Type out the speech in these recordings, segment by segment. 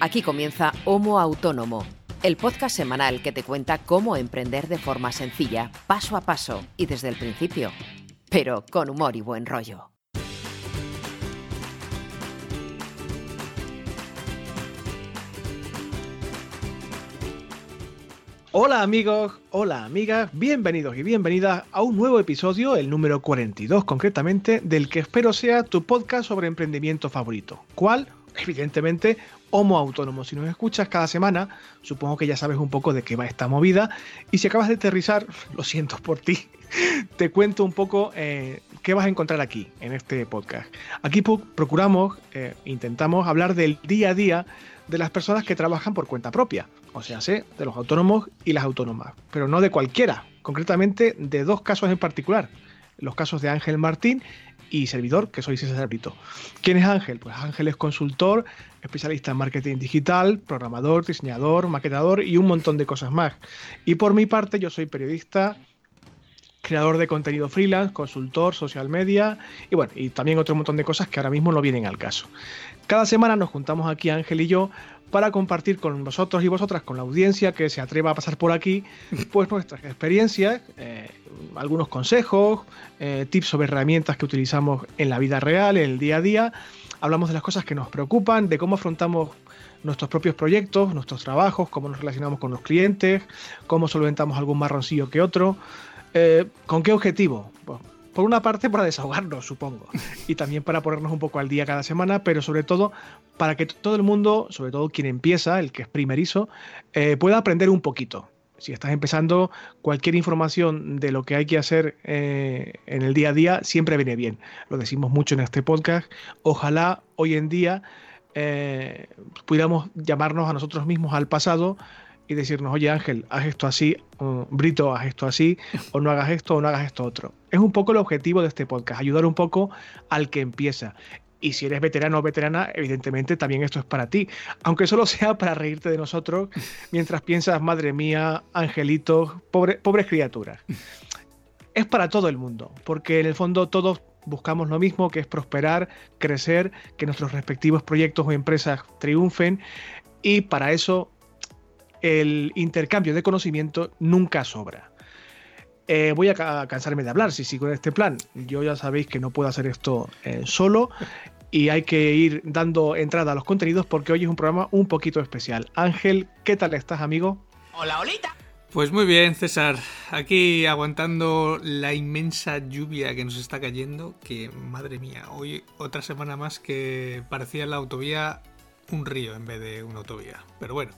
Aquí comienza Homo Autónomo, el podcast semanal que te cuenta cómo emprender de forma sencilla, paso a paso y desde el principio, pero con humor y buen rollo. Hola amigos, hola amigas, bienvenidos y bienvenidas a un nuevo episodio, el número 42 concretamente, del que espero sea tu podcast sobre emprendimiento favorito. ¿Cuál? Evidentemente, Homo Autónomo. Si nos escuchas cada semana, supongo que ya sabes un poco de qué va esta movida. Y si acabas de aterrizar, lo siento por ti, te cuento un poco eh, qué vas a encontrar aquí, en este podcast. Aquí procuramos, eh, intentamos hablar del día a día de las personas que trabajan por cuenta propia, o sea, sé, de los autónomos y las autónomas, pero no de cualquiera, concretamente de dos casos en particular, los casos de Ángel Martín y servidor, que soy César Brito. ¿Quién es Ángel? Pues Ángel es consultor, especialista en marketing digital, programador, diseñador, maquetador y un montón de cosas más. Y por mi parte, yo soy periodista, creador de contenido freelance, consultor, social media y bueno, y también otro montón de cosas que ahora mismo no vienen al caso. Cada semana nos juntamos aquí Ángel y yo para compartir con vosotros y vosotras, con la audiencia que se atreva a pasar por aquí, pues nuestras experiencias, eh, algunos consejos, eh, tips sobre herramientas que utilizamos en la vida real, en el día a día. Hablamos de las cosas que nos preocupan, de cómo afrontamos nuestros propios proyectos, nuestros trabajos, cómo nos relacionamos con los clientes, cómo solventamos algún marroncillo que otro. Eh, ¿Con qué objetivo? Por una parte para desahogarnos, supongo, y también para ponernos un poco al día cada semana, pero sobre todo para que todo el mundo, sobre todo quien empieza, el que es primerizo, eh, pueda aprender un poquito. Si estás empezando, cualquier información de lo que hay que hacer eh, en el día a día siempre viene bien. Lo decimos mucho en este podcast. Ojalá hoy en día pudiéramos llamarnos a nosotros mismos al pasado y decirnos, oye Ángel, haz esto así, Brito, haz esto así, o no hagas esto o no hagas esto otro. Es un poco el objetivo de este podcast, ayudar un poco al que empieza. Y si eres veterano o veterana, evidentemente también esto es para ti. Aunque solo sea para reírte de nosotros mientras piensas, madre mía, angelitos, pobre, pobres criaturas. Es para todo el mundo, porque en el fondo todos buscamos lo mismo, que es prosperar, crecer, que nuestros respectivos proyectos o empresas triunfen. Y para eso el intercambio de conocimiento nunca sobra. Eh, voy a cansarme de hablar si sigo en este plan. Yo ya sabéis que no puedo hacer esto eh, solo y hay que ir dando entrada a los contenidos porque hoy es un programa un poquito especial. Ángel, ¿qué tal estás, amigo? Hola, Olita. Pues muy bien, César. Aquí aguantando la inmensa lluvia que nos está cayendo, que madre mía, hoy otra semana más que parecía la autovía un río en vez de una autovía. Pero bueno,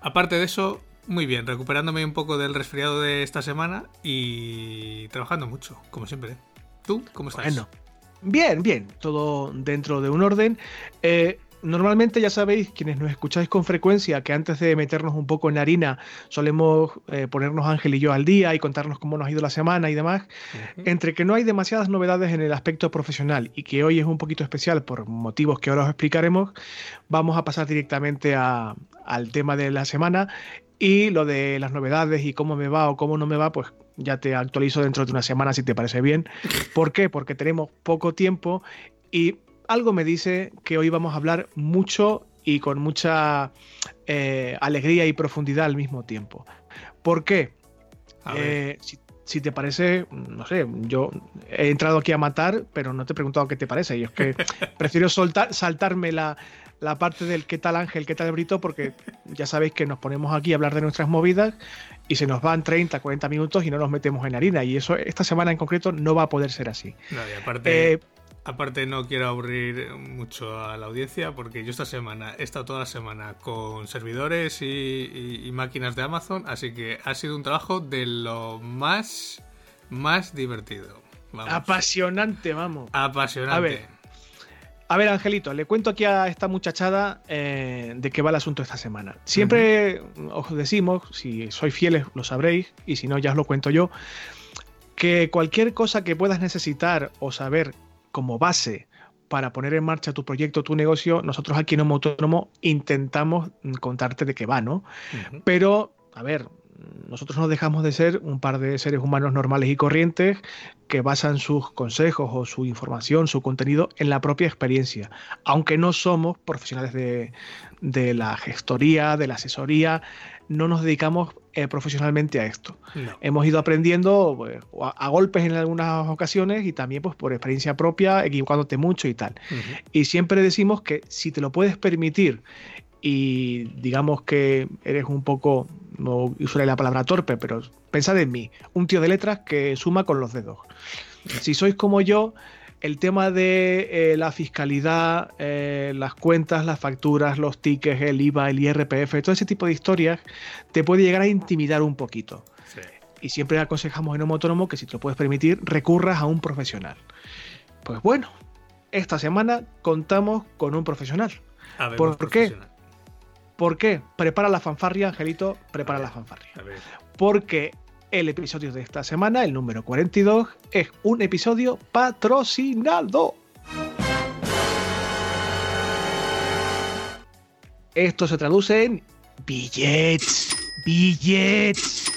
Aparte de eso, muy bien, recuperándome un poco del resfriado de esta semana y trabajando mucho, como siempre. ¿Tú cómo estás? Bueno, bien, bien, todo dentro de un orden. Eh, normalmente ya sabéis, quienes nos escucháis con frecuencia, que antes de meternos un poco en harina, solemos eh, ponernos Ángel y yo al día y contarnos cómo nos ha ido la semana y demás. Entre que no hay demasiadas novedades en el aspecto profesional y que hoy es un poquito especial por motivos que ahora os explicaremos, vamos a pasar directamente al tema de la semana y lo de las novedades y cómo me va o cómo no me va, pues ya te actualizo dentro de una semana si te parece bien. ¿Por qué? Porque tenemos poco tiempo y algo me dice que hoy vamos a hablar mucho y con mucha eh, alegría y profundidad al mismo tiempo. ¿Por qué? Eh, si, te parece, no sé, yo he entrado aquí a matar, pero no te he preguntado qué te parece. Y es que prefiero soltar, saltarme la, la parte del qué tal Ángel, qué tal Brito, porque ya sabéis que nos ponemos aquí a hablar de nuestras movidas y se nos van 30, 40 minutos y no nos metemos en harina. Y eso esta semana en concreto no va a poder ser así. No, y aparte, eh, Aparte no quiero aburrir mucho a la audiencia porque yo esta semana he estado toda la semana con servidores y, máquinas de Amazon, así que ha sido un trabajo de lo más, más divertido. Apasionante, vamos. Apasionante. A ver, a ver, Angelito, le cuento aquí a esta muchachada eh, de qué va el asunto esta semana. Siempre os decimos, si sois fieles lo sabréis, y si no ya os lo cuento yo, que cualquier cosa que puedas necesitar o saber como base para poner en marcha tu proyecto, tu negocio, nosotros aquí en Homo Autónomo intentamos contarte de qué va, ¿no? Pero, a ver, nosotros no dejamos de ser un par de seres humanos normales y corrientes que basan sus consejos o su información, su contenido en la propia experiencia, aunque no somos profesionales de, la gestoría, de la asesoría, no nos dedicamos eh, profesionalmente a esto. Hemos ido aprendiendo pues, a, golpes en algunas ocasiones y también pues, por experiencia propia, equivocándote mucho y tal. Y siempre decimos que si te lo puedes permitir y digamos que eres un poco, no usaré la palabra torpe, pero pensad en mí, un tío de letras que suma con los dedos. Si sois como yo, el tema de eh, la fiscalidad, eh, las cuentas, las facturas, los tickets, el IVA, el IRPF, todo ese tipo de historias, te puede llegar a intimidar un poquito. Y siempre aconsejamos en un autónomo que si te lo puedes permitir, recurras a un profesional. Pues bueno, esta semana contamos con un profesional. ¿Por qué? ¿Por qué? Prepara la fanfarria, Angelito, prepara la fanfarria. Porque el episodio de esta semana, el número 42, es un episodio patrocinado. Esto se traduce en billets, billets.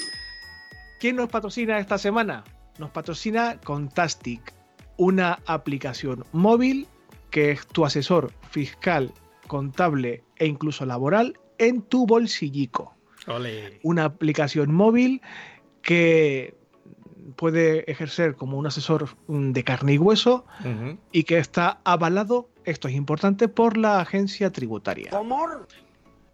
¿Quién nos patrocina esta semana? Nos patrocina Contastic, una aplicación móvil que es tu asesor fiscal contable e incluso laboral en tu bolsillico. Una aplicación móvil que puede ejercer como un asesor de carne y hueso y que está avalado, esto es importante, por la agencia tributaria.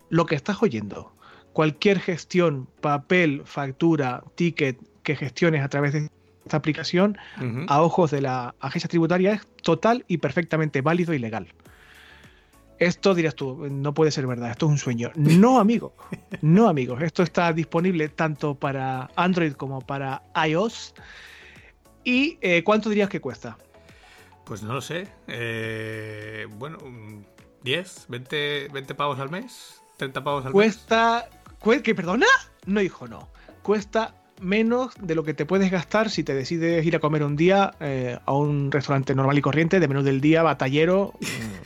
Lo que estás oyendo, cualquier gestión, papel, factura, ticket que gestiones a través de esta aplicación, a ojos de la agencia tributaria, es total y perfectamente válido y legal. Esto dirás tú, no puede ser verdad, esto es un sueño. No, amigo, no, amigos. Esto está disponible tanto para Android como para iOS. ¿Y eh, cuánto dirías que cuesta? Pues no lo sé. Eh, bueno, 10, 20, 20 pavos al mes, 30 pavos al mes. Cuesta. ¿Qué, perdona? No, hijo, no. Cuesta menos de lo que te puedes gastar si te decides ir a comer un día eh, a un restaurante normal y corriente de menú del día, batallero.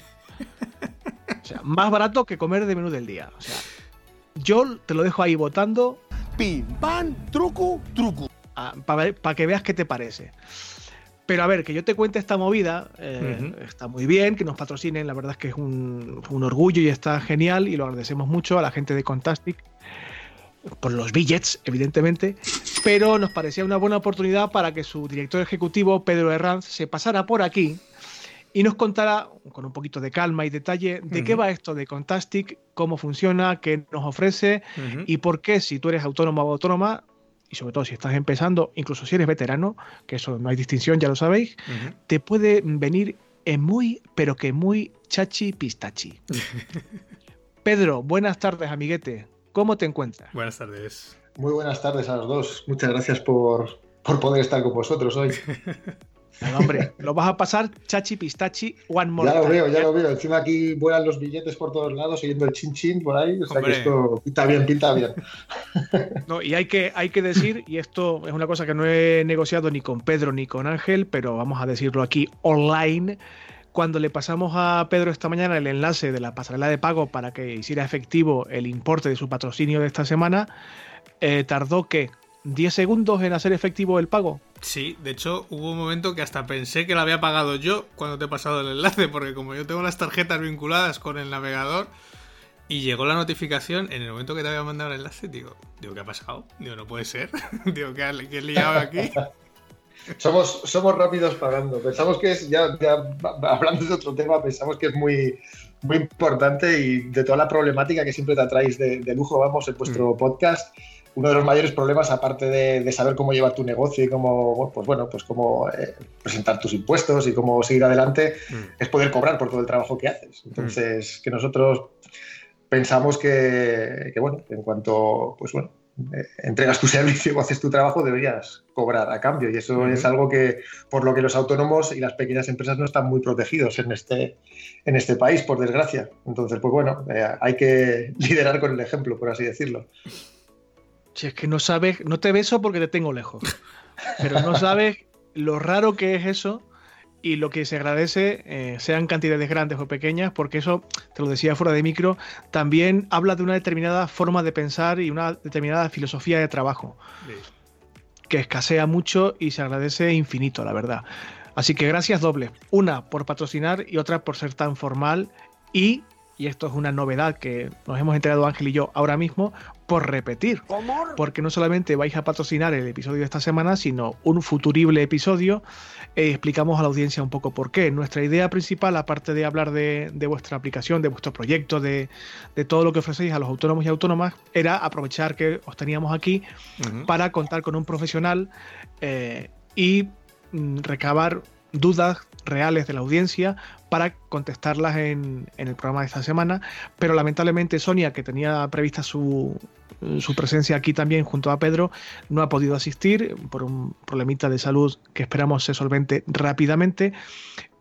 O sea, más barato que comer de menú del día. O sea, yo te lo dejo ahí votando. Pim, pam, truco, truco. Ah, Para que veas qué te parece. Pero a ver, que yo te cuente esta movida, eh, está muy bien, que nos patrocinen, la verdad es que es un, orgullo y está genial y lo agradecemos mucho a la gente de Contastic por los billets, evidentemente, pero nos parecía una buena oportunidad para que su director ejecutivo, Pedro Herranz, se pasara por aquí y nos contará con un poquito de calma y detalle de qué va esto de Contastic, cómo funciona, qué nos ofrece y por qué si tú eres autónomo o autónoma, y sobre todo si estás empezando, incluso si eres veterano, que eso no hay distinción, ya lo sabéis, te puede venir en muy, pero que muy chachi pistachi. Pedro, buenas tardes, amiguete. ¿Cómo te encuentras? Buenas tardes. Muy buenas tardes a los dos. Muchas gracias por, por poder estar con vosotros hoy. hombre, lo vas a pasar chachi pistachi one more Ya lo veo, ya lo veo. Encima aquí vuelan los billetes por todos lados, oyendo el chin chin por ahí. O sea que esto pinta bien, pinta bien. No, y hay que, hay que decir, y esto es una cosa que no he negociado ni con Pedro ni con Ángel, pero vamos a decirlo aquí online. Cuando le pasamos a Pedro esta mañana el enlace de la pasarela de pago para que hiciera efectivo el importe de su patrocinio de esta semana, eh, tardó que 10 segundos en hacer efectivo el pago. Sí, de hecho hubo un momento que hasta pensé que lo había pagado yo cuando te he pasado el enlace, porque como yo tengo las tarjetas vinculadas con el navegador y llegó la notificación en el momento que te había mandado el enlace, digo, digo, ¿qué ha pasado? Digo, no puede ser. digo, ¿qué, he liado aquí? somos, somos rápidos pagando. Pensamos que es, ya, ya hablando de otro tema, pensamos que es muy, muy importante y de toda la problemática que siempre te atraéis de, lujo, vamos, en vuestro mm. podcast uno de los mayores problemas, aparte de, saber cómo llevar tu negocio y cómo, pues bueno, pues cómo eh, presentar tus impuestos y cómo seguir adelante, mm. es poder cobrar por todo el trabajo que haces. Entonces, que nosotros pensamos que, bueno, en cuanto, pues bueno, eh, entregas tu servicio o haces tu trabajo, deberías cobrar a cambio. Y eso es algo que, por lo que los autónomos y las pequeñas empresas no están muy protegidos en este, en este país, por desgracia. Entonces, pues bueno, eh, hay que liderar con el ejemplo, por así decirlo. Si es que no sabes, no te beso porque te tengo lejos. Pero no sabes lo raro que es eso y lo que se agradece, eh, sean cantidades grandes o pequeñas, porque eso, te lo decía fuera de micro, también habla de una determinada forma de pensar y una determinada filosofía de trabajo, que escasea mucho y se agradece infinito, la verdad. Así que gracias doble. Una por patrocinar y otra por ser tan formal y y esto es una novedad que nos hemos enterado Ángel y yo ahora mismo, por repetir. Porque no solamente vais a patrocinar el episodio de esta semana, sino un futurible episodio. Eh, explicamos a la audiencia un poco por qué. Nuestra idea principal, aparte de hablar de, vuestra aplicación, de vuestro proyecto, de, todo lo que ofrecéis a los autónomos y autónomas, era aprovechar que os teníamos aquí para contar con un profesional eh, y mm, recabar dudas reales de la audiencia para contestarlas en, el programa de esta semana, pero lamentablemente Sonia, que tenía prevista su, su presencia aquí también junto a Pedro, no ha podido asistir por un problemita de salud que esperamos se solvente rápidamente.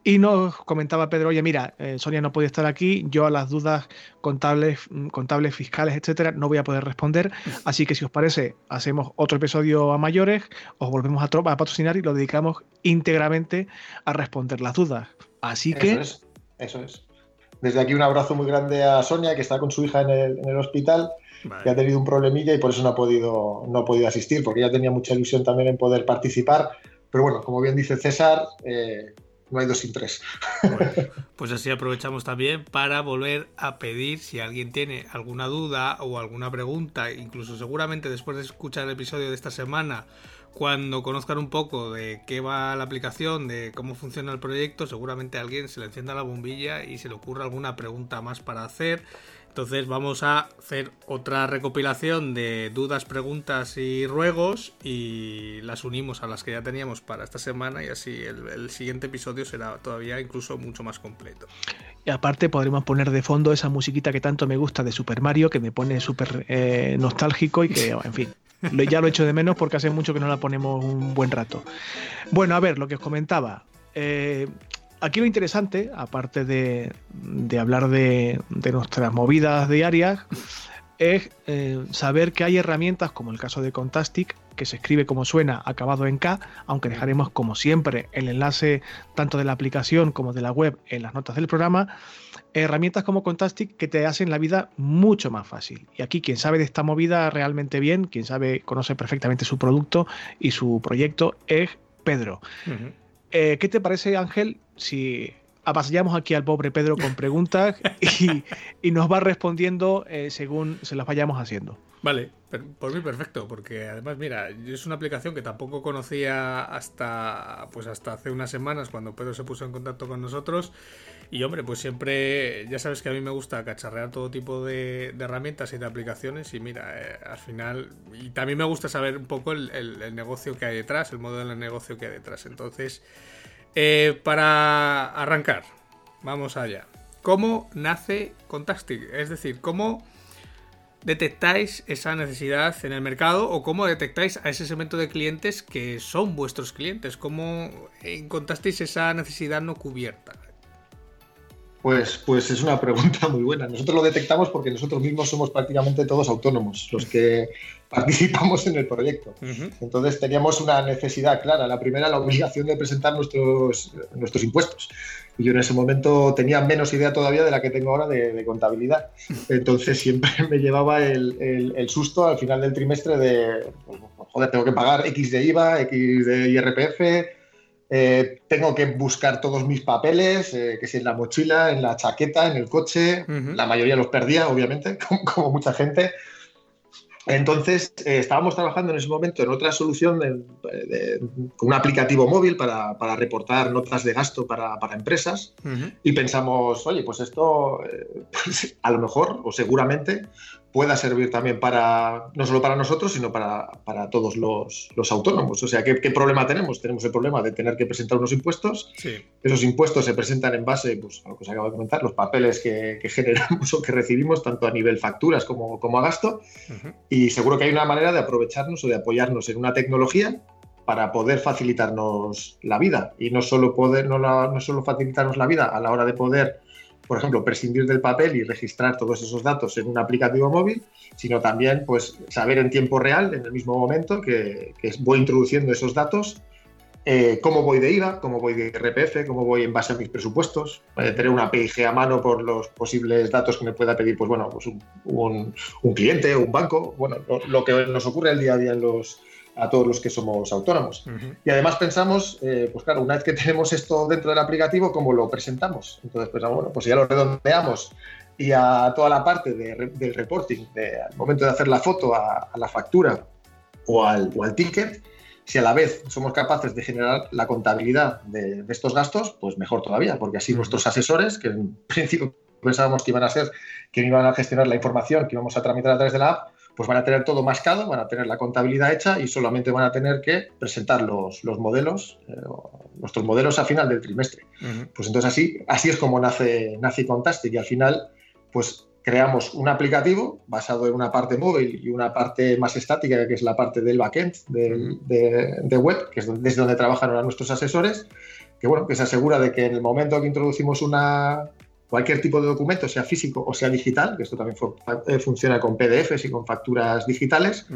Y nos comentaba Pedro, oye, mira, eh, Sonia no puede estar aquí, yo a las dudas contables, mm, contables, fiscales, etcétera, no voy a poder responder. Así que si os parece, hacemos otro episodio a mayores, os volvemos a, a patrocinar y lo dedicamos íntegramente a responder las dudas. Así que. Eso es, eso es. Desde aquí un abrazo muy grande a Sonia, que está con su hija en el, hospital, que ha tenido un problemilla y por eso no ha podido, no ha podido asistir, porque ella tenía mucha ilusión también en poder participar. Pero bueno, como bien dice César, eh, no hay dos sin tres. pues así aprovechamos también para volver a pedir si alguien tiene alguna duda o alguna pregunta, incluso seguramente después de escuchar el episodio de esta semana, cuando conozcan un poco de qué va la aplicación, de cómo funciona el proyecto, seguramente alguien se le encienda la bombilla y se le ocurra alguna pregunta más para hacer entonces vamos a hacer otra recopilación de dudas, preguntas y ruegos y las unimos a las que ya teníamos para esta semana y así el, siguiente episodio será todavía incluso mucho más completo. Y aparte podremos poner de fondo esa musiquita que tanto me gusta de Super Mario, que me pone súper eh, nostálgico y que, en fin, ya lo echo de menos porque hace mucho que no la ponemos un buen rato. Bueno, a ver, lo que os comentaba. Eh, aquí lo interesante, aparte de, hablar de, nuestras movidas diarias, es eh, saber que hay herramientas como el caso de Contastic, que se escribe como suena, acabado en K, aunque dejaremos como siempre el enlace tanto de la aplicación como de la web en las notas del programa, herramientas como Contastic que te hacen la vida mucho más fácil. Y aquí quien sabe de esta movida realmente bien, quien sabe, conoce perfectamente su producto y su proyecto es Pedro. Eh, ¿Qué te parece, Ángel, si apasallamos aquí al pobre Pedro con preguntas y, nos va respondiendo eh, según se las vayamos haciendo? Vale, por mí perfecto, porque además, mira, es una aplicación que tampoco conocía hasta, pues hasta hace unas semanas cuando Pedro se puso en contacto con nosotros. Y hombre, pues siempre, ya sabes que a mí me gusta cacharrear todo tipo de, herramientas y de aplicaciones. Y mira, eh, al final, y también me gusta saber un poco el, negocio que hay detrás, el modelo de negocio que hay detrás. Entonces, eh, para arrancar, vamos allá. ¿Cómo nace Contastic? Es decir, ¿cómo detectáis esa necesidad en el mercado o cómo detectáis a ese segmento de clientes que son vuestros clientes? ¿Cómo encontrasteis esa necesidad no cubierta? Pues, pues es una pregunta muy buena. Nosotros lo detectamos porque nosotros mismos somos prácticamente todos autónomos, los que participamos en el proyecto. Entonces teníamos una necesidad clara. La primera, la obligación de presentar nuestros, nuestros impuestos. Y yo en ese momento tenía menos idea todavía de la que tengo ahora de, contabilidad. Entonces siempre me llevaba el, el, susto al final del trimestre de, joder, tengo que pagar X de IVA, X de IRPF eh, tengo que buscar todos mis papeles, eh, que si en la mochila, en la chaqueta, en el coche. La mayoría los perdía, obviamente, como, mucha gente. Entonces, eh, estábamos trabajando en ese momento en otra solución con un aplicativo móvil para, reportar notas de gasto para, empresas y pensamos, oye, pues esto pues, a lo mejor o seguramente pueda servir también para, no solo para nosotros, sino para, para todos los, los, autónomos. O sea, ¿qué, ¿qué, problema tenemos? Tenemos el problema de tener que presentar unos impuestos. Esos impuestos se presentan en base pues, a lo que os acabo de comentar, los papeles que, que generamos o que recibimos, tanto a nivel facturas como, como a gasto. Y seguro que hay una manera de aprovecharnos o de apoyarnos en una tecnología para poder facilitarnos la vida. Y no solo, poder, no, la, no solo facilitarnos la vida a la hora de poder por ejemplo, prescindir del papel y registrar todos esos datos en un aplicativo móvil, sino también pues, saber en tiempo real, en el mismo momento que, voy introduciendo esos datos, eh, cómo voy de IVA, cómo voy de RPF, cómo voy en base a mis presupuestos, tener una PIG a mano por los posibles datos que me pueda pedir, pues bueno, pues un, cliente o un banco, bueno, lo, que nos ocurre el día a día en los, a todos los que somos autónomos. Y además pensamos, eh, pues claro, una vez que tenemos esto dentro del aplicativo, ¿cómo lo presentamos? Entonces pensamos, bueno, pues ya lo redondeamos y a toda la parte del reporting, al momento de hacer la foto a, la factura o al, o al ticket, si a la vez somos capaces de generar la contabilidad de, estos gastos, pues mejor todavía, porque así nuestros asesores, que en principio pensábamos que iban a ser quienes iban a gestionar la información que íbamos a tramitar a través de la app, pues van a tener todo mascado, van a tener la contabilidad hecha y solamente van a tener que presentar los, modelos, eh, nuestros modelos a final del trimestre. Pues entonces así, así es como nace, nace Contastic y al final, pues creamos un aplicativo basado en una parte móvil y una parte más estática, que es la parte del backend de, web, que es desde donde trabajan ahora nuestros asesores, que bueno, que se asegura de que en el momento que introducimos una cualquier tipo de documento, sea físico o sea digital, que esto también eh, funciona con PDFs y con facturas digitales,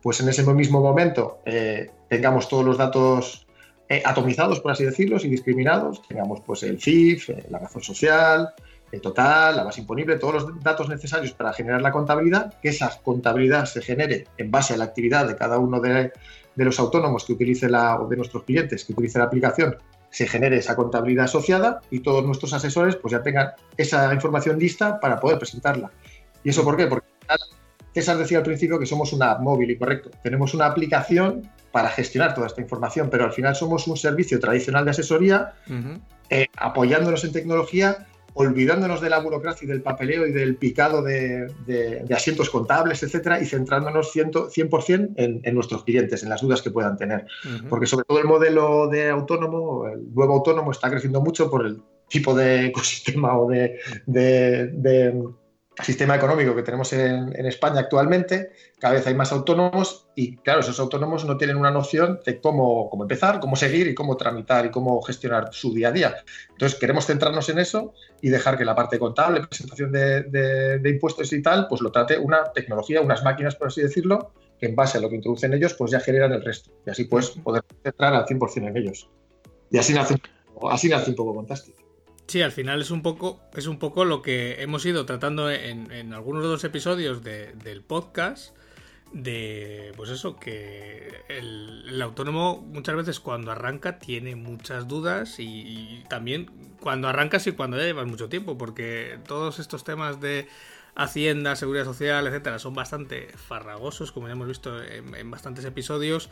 pues en ese mismo momento eh, tengamos todos los datos eh, atomizados, por así decirlo, y discriminados, tengamos pues el CIF, la razón social, el total, la base imponible, todos los datos necesarios para generar la contabilidad, que esa contabilidad se genere en base a la actividad de cada uno de, los autónomos que utilice la, o de nuestros clientes que utilice la aplicación, se genere esa contabilidad asociada y todos nuestros asesores pues ya tengan esa información lista para poder presentarla. ¿Y eso por qué? Porque César decía al principio que somos una app móvil y correcto. Tenemos una aplicación para gestionar toda esta información, pero al final somos un servicio tradicional de asesoría eh, apoyándonos en tecnología olvidándonos de la burocracia y del papeleo y del picado de, asientos contables, etcétera, y centrándonos 100%, en, nuestros clientes, en las dudas que puedan tener. Porque sobre todo el modelo de autónomo, el nuevo autónomo está creciendo mucho por el tipo de ecosistema o de sistema económico que tenemos en, España actualmente, cada vez hay más autónomos y claro, esos autónomos no tienen una noción de cómo, cómo empezar, cómo seguir y cómo tramitar y cómo gestionar su día a día. Entonces queremos centrarnos en eso y dejar que la parte contable, presentación de, impuestos y tal, pues lo trate una tecnología, unas máquinas, por así decirlo, que en base a lo que introducen ellos, pues ya generan el resto. Y así pues poder centrar al 100% en ellos. Y así nace, así nace un poco fantástico. Sí, al final es un poco, es un poco lo que hemos ido tratando en, algunos de los episodios del podcast. De, pues eso, que el, autónomo muchas veces cuando arranca tiene muchas dudas y, también cuando arrancas y cuando ya llevas mucho tiempo, porque todos estos temas de Hacienda, Seguridad Social, etcétera, son bastante farragosos, como ya hemos visto en, bastantes episodios,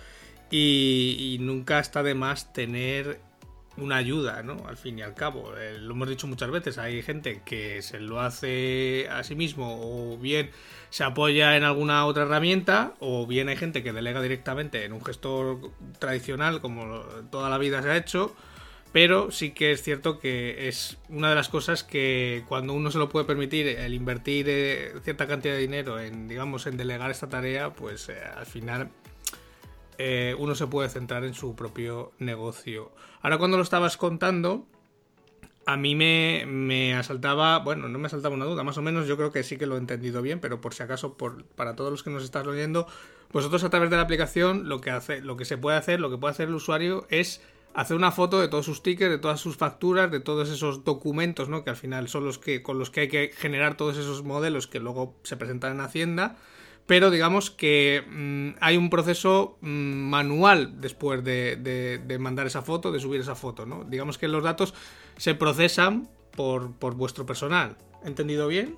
y, nunca está de más tener una ayuda, ¿no? Al fin y al cabo. Eh, lo hemos dicho muchas veces, hay gente que se lo hace a sí mismo o bien se apoya en alguna otra herramienta o bien hay gente que delega directamente en un gestor tradicional como toda la vida se ha hecho. Pero sí que es cierto que es una de las cosas que cuando uno se lo puede permitir, el invertir eh, cierta cantidad de dinero en, digamos, en delegar esta tarea, pues eh, al final eh, uno se puede centrar en su propio negocio. Ahora cuando lo estabas contando, a mí me, me, asaltaba, bueno, no me asaltaba una duda, más o menos yo creo que sí que lo he entendido bien, pero por si acaso, por, para todos los que nos estás oyendo, vosotros a través de la aplicación lo que, hace, lo que se puede hacer, lo que puede hacer el usuario es hacer una foto de todos sus tickets, de todas sus facturas, de todos esos documentos, ¿no? Que al final son los que con los que hay que generar todos esos modelos que luego se presentan en Hacienda pero digamos que mm, hay un proceso mm, manual después de, mandar esa foto, de subir esa foto, ¿no? Digamos que los datos se procesan por, vuestro personal. ¿Entendido bien?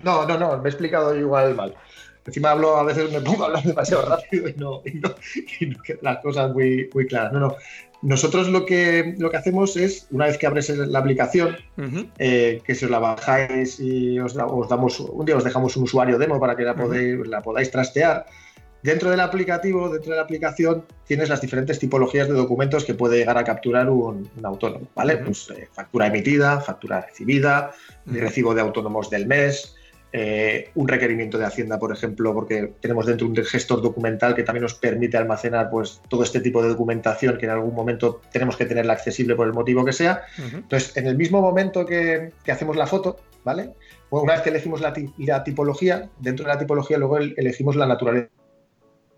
No, no, no, me he explicado igual mal. Encima hablo, a veces me pongo a hablar demasiado rápido y no, y no, las cosas muy, muy claras. No, no. Nosotros lo que, lo que hacemos es, una vez que abres la aplicación, eh, que si os la bajáis y os, damos, un día os dejamos un usuario demo para que la, podéis, la podáis trastear, dentro del aplicativo, dentro de la aplicación, tienes las diferentes tipologías de documentos que puede llegar a capturar un, autónomo, ¿vale? Pues eh, factura emitida, factura recibida, recibo de autónomos del mes, eh, un requerimiento de Hacienda, por ejemplo, porque tenemos dentro un gestor documental que también nos permite almacenar pues, todo este tipo de documentación que en algún momento tenemos que tenerla accesible por el motivo que sea. Entonces, en el mismo momento que, hacemos la foto, ¿vale? una vez que elegimos la, tipología, dentro de la tipología luego elegimos la naturaleza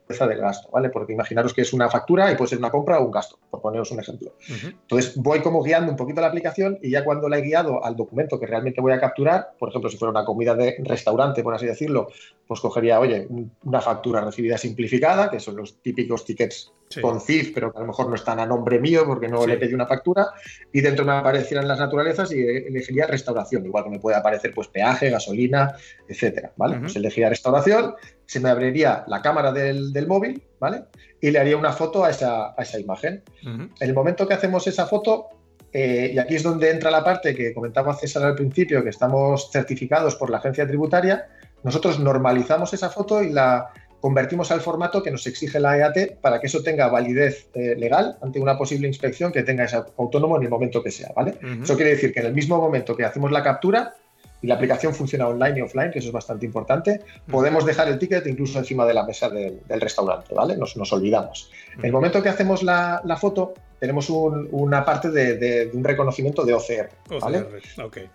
del gasto, ¿vale? Porque imaginaros que es una factura y puede ser una compra o un gasto, por poneros un ejemplo. Entonces voy como guiando un poquito la aplicación y ya cuando la he guiado al documento que realmente voy a capturar, por ejemplo, si fuera una comida de restaurante, por así decirlo, pues cogería, oye, una factura recibida simplificada, que son los típicos tickets con CIF, pero que a lo mejor no están a nombre mío porque no le pedí una factura, y dentro me aparecieran las naturalezas y elegiría restauración, igual que me puede aparecer pues peaje, gasolina, etcétera, ¿vale? Pues elegiría restauración, se me abriría la cámara del, móvil, ¿vale? Y le haría una foto a esa, imagen. En el momento que hacemos esa foto, eh, y aquí es donde entra la parte que comentaba César al principio, que estamos certificados por la agencia tributaria, nosotros normalizamos esa foto y la convertimos al formato que nos exige la EAT para que eso tenga validez eh, legal ante una posible inspección que tenga ese autónomo en el momento que sea, ¿vale? Eso quiere decir que en el mismo momento que hacemos la captura, y la aplicación funciona online y offline, que eso es bastante importante, podemos dejar el ticket incluso encima de la mesa del, restaurante, ¿vale? Nos, nos olvidamos. En el momento que hacemos la, foto, tenemos una parte de, un reconocimiento de OCR, ¿vale?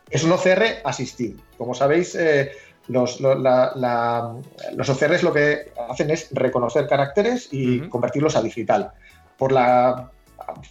Es un OCR asistido. Como sabéis, eh, los, los OCRs lo que hacen es reconocer caracteres y convertirlos a digital. Por la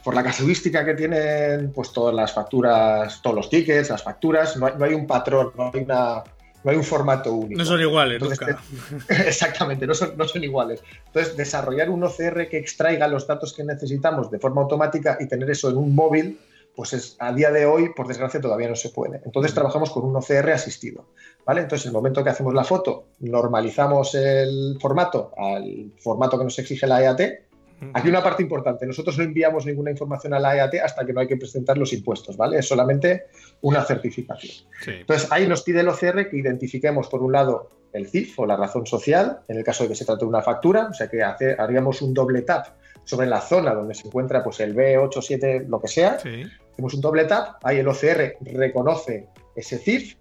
por la casuística que tienen pues todas las facturas, todos los tickets, las facturas, no hay, un patrón, no hay, una, no hay un formato único. No son iguales, Exactamente, no son, no son iguales. Entonces, desarrollar un OCR que extraiga los datos que necesitamos de forma automática y tener eso en un móvil, pues es, a día de hoy, por desgracia, todavía no se puede. Entonces, trabajamos con un OCR asistido. ¿Vale? Entonces, en el momento que hacemos la foto, normalizamos el formato al formato que nos exige la EAT Aquí una parte importante, nosotros no enviamos ninguna información a la EAT hasta que no hay que presentar los impuestos, ¿vale? Es solamente una certificación. Entonces ahí nos pide el OCR que identifiquemos por un lado el CIF o la razón social, en el caso de que se trate de una factura, o sea que haríamos un doble tap sobre la zona donde se encuentra pues el B8, 7, lo que sea, hacemos un doble tap, ahí el OCR reconoce ese CIF,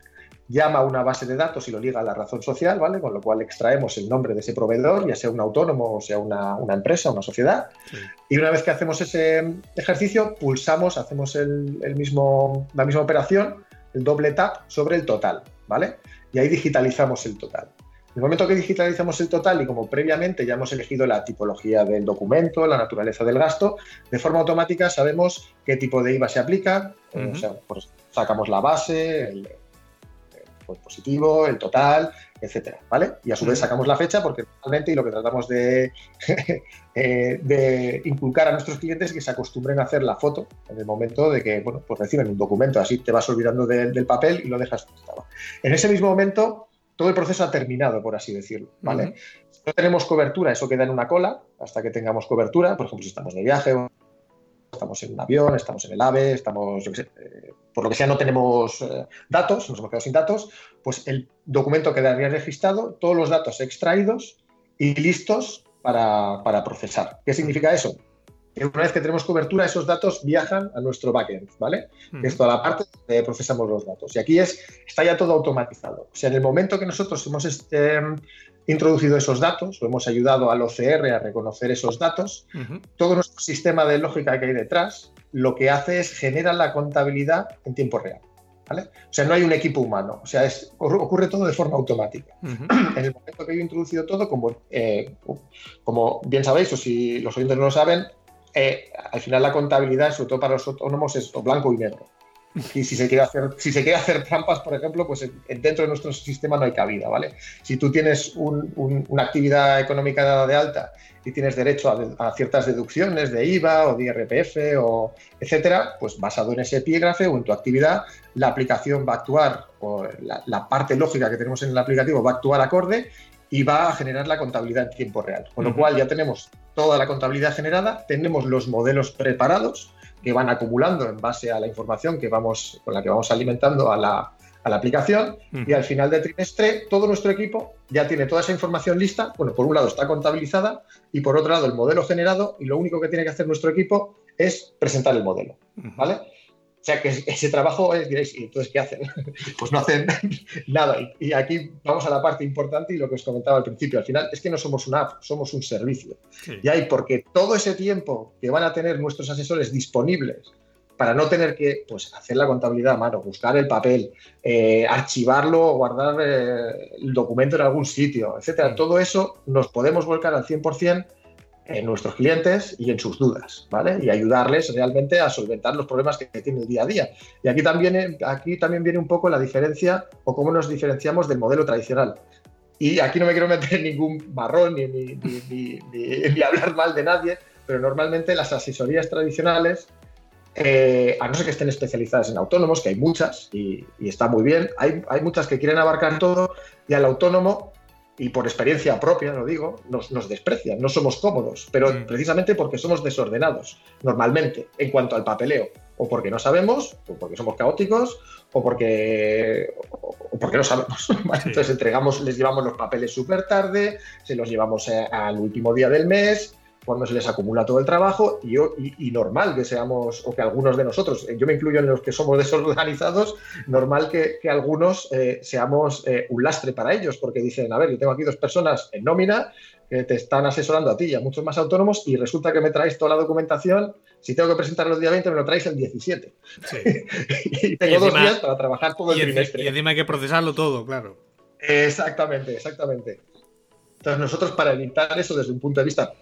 llama a una base de datos y lo liga a la razón social, ¿vale? Con lo cual extraemos el nombre de ese proveedor, ya sea un autónomo o sea una, una empresa, una sociedad. Y una vez que hacemos ese ejercicio, pulsamos, hacemos el, mismo, la misma operación, el doble tap sobre el total, ¿vale? Y ahí digitalizamos el total. En el momento que digitalizamos el total y como previamente ya hemos elegido la tipología del documento, la naturaleza del gasto, de forma automática sabemos qué tipo de IVA se aplica, o sea, pues sacamos la base, el, pues, positivo, el total, etcétera, ¿vale? Y a su vez sacamos la fecha porque realmente y lo que tratamos de, eh, de inculcar a nuestros clientes es que se acostumbren a hacer la foto en el momento de que, bueno, pues reciben un documento, así te vas olvidando del papel y lo dejas como estaba. En ese mismo momento, todo el proceso ha terminado, por así decirlo, ¿vale? Si no tenemos cobertura, eso queda en una cola hasta que tengamos cobertura, por ejemplo, si estamos de viaje o estamos en un avión, estamos en el AVE, estamos, eh, por lo que sea, no tenemos eh, datos, nos hemos quedado sin datos, pues el documento quedaría registrado, todos los datos extraídos y listos para, procesar. ¿Qué significa eso? Que una vez que tenemos cobertura, esos datos viajan a nuestro backend, ¿vale? Que es toda la parte donde procesamos los datos. Y aquí es, está ya todo automatizado. O sea, en el momento que nosotros hemos este, introducido esos datos, o hemos ayudado al OCR a reconocer esos datos, todo nuestro sistema de lógica que hay detrás lo que hace es generar la contabilidad en tiempo real. ¿vale? O sea, no hay un equipo humano, o sea, es, ocurre todo de forma automática. En el momento que yo he introducido todo, como, eh, como bien sabéis, o si los oyentes no lo saben, eh, al final la contabilidad, sobre todo para los autónomos, es blanco y negro. Y si se quiere hacer, si se quiere hacer trampas, por ejemplo, pues dentro de nuestro sistema no hay cabida, ¿vale? Si tú tienes una actividad económica dada de alta y tienes derecho a, ciertas deducciones de IVA o de IRPF o etcétera, pues basado en ese epígrafe o en tu actividad, la aplicación va a actuar, o la, parte lógica que tenemos en el aplicativo va a actuar acorde y va a generar la contabilidad en tiempo real. Con lo cual ya tenemos toda la contabilidad generada, tenemos los modelos preparados, que van acumulando en base a la información que vamos, con la que vamos alimentando a la, a la aplicación y al final del trimestre todo nuestro equipo ya tiene toda esa información lista. Bueno, por un lado está contabilizada y por otro lado el modelo generado y lo único que tiene que hacer nuestro equipo es presentar el modelo. ¿Vale? O sea que ese trabajo es, diréis, ¿y entonces qué hacen? pues no hacen nada. Y, aquí vamos a la parte importante y lo que os comentaba al principio. Al final es que no somos una app, somos un servicio. Y ahí, porque todo ese tiempo que van a tener nuestros asesores disponibles para no tener que pues, hacer la contabilidad a mano, buscar el papel, eh, archivarlo guardar eh, el documento en algún sitio, etcétera. Todo eso nos podemos volcar al 100% en nuestros clientes y en sus dudas, ¿vale? Y ayudarles realmente a solventar los problemas que tiene el día a día. Y aquí también, aquí también viene un poco la diferencia o cómo nos diferenciamos del modelo tradicional. Y aquí no me quiero meter ningún marrón ni, ni, ni, ni, hablar mal de nadie, pero normalmente las asesorías tradicionales, eh, a no ser que estén especializadas en autónomos, que hay muchas y, y está muy bien, hay, hay, muchas que quieren abarcar todo y al autónomo y por experiencia propia, lo digo, nos, nos desprecian, no somos cómodos, pero mm. precisamente porque somos desordenados, normalmente, en cuanto al papeleo, o porque no sabemos, o porque somos caóticos, o porque, o porque no sabemos. Entonces entregamos, les llevamos los papeles súper tarde, se los llevamos eh, al último día del mes, cuando se les acumula todo el trabajo y, y, normal que seamos, o que algunos de nosotros, yo me incluyo en los que somos desorganizados, normal que, que algunos eh, seamos eh, un lastre para ellos, porque dicen, a ver, yo tengo aquí dos personas en nómina que te están asesorando a ti y a muchos más autónomos y resulta que me traes toda la documentación, si tengo que presentarlo el día 20 me lo traes el 17. Sí. y tengo dos días para trabajar todo el trimestre. Y encima hay que procesarlo todo, claro. Exactamente, exactamente. Entonces nosotros para evitar eso desde un punto de vista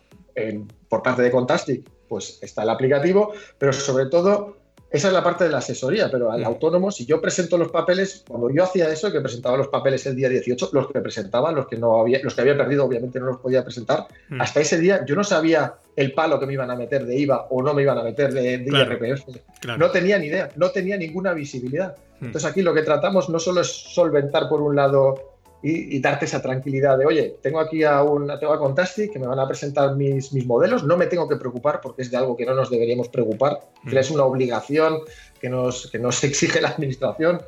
por parte de Contastic, pues está el aplicativo, pero sobre todo esa es la parte de la asesoría, pero al mm. autónomo, si yo presento los papeles, cuando yo hacía eso, que presentaba los papeles el día 18, los que presentaba, los que no había, los que había perdido, obviamente no los podía presentar, mm. hasta ese día yo no sabía el palo que me iban a meter de IVA o no me iban a meter de, IRPF. No tenía ni idea, no tenía ninguna visibilidad. Mm. Entonces aquí lo que tratamos no solo es solventar por un lado y, darte esa tranquilidad de, oye, tengo aquí a un tengo a Contasti que me van a presentar mis, mis modelos, no me tengo que preocupar porque es de algo que no nos deberíamos preocupar, que es una obligación que nos, que nos exige la administración,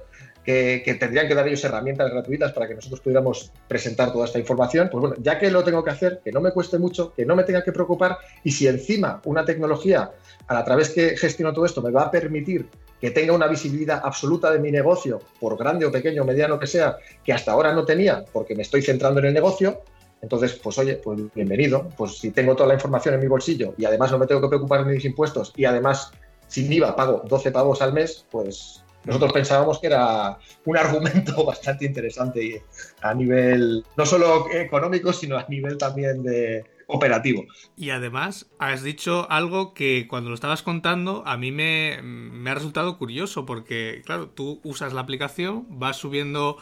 que, que, tendrían que dar ellos herramientas gratuitas para que nosotros pudiéramos presentar toda esta información, pues bueno, ya que lo tengo que hacer, que no me cueste mucho, que no me tenga que preocupar, y si encima una tecnología a través que gestiono todo esto me va a permitir que tenga una visibilidad absoluta de mi negocio, por grande o pequeño o mediano que sea, que hasta ahora no tenía porque me estoy centrando en el negocio, entonces, pues oye, pues bienvenido. Pues si tengo toda la información en mi bolsillo y además no me tengo que preocupar de mis impuestos y además sin IVA pago 12 pagos al mes, pues nosotros pensábamos que era un argumento bastante interesante a nivel no solo económico, sino a nivel también de, operativo. Y además has dicho algo que cuando lo estabas contando a mí me, me ha resultado curioso porque, claro, tú usas la aplicación, vas subiendo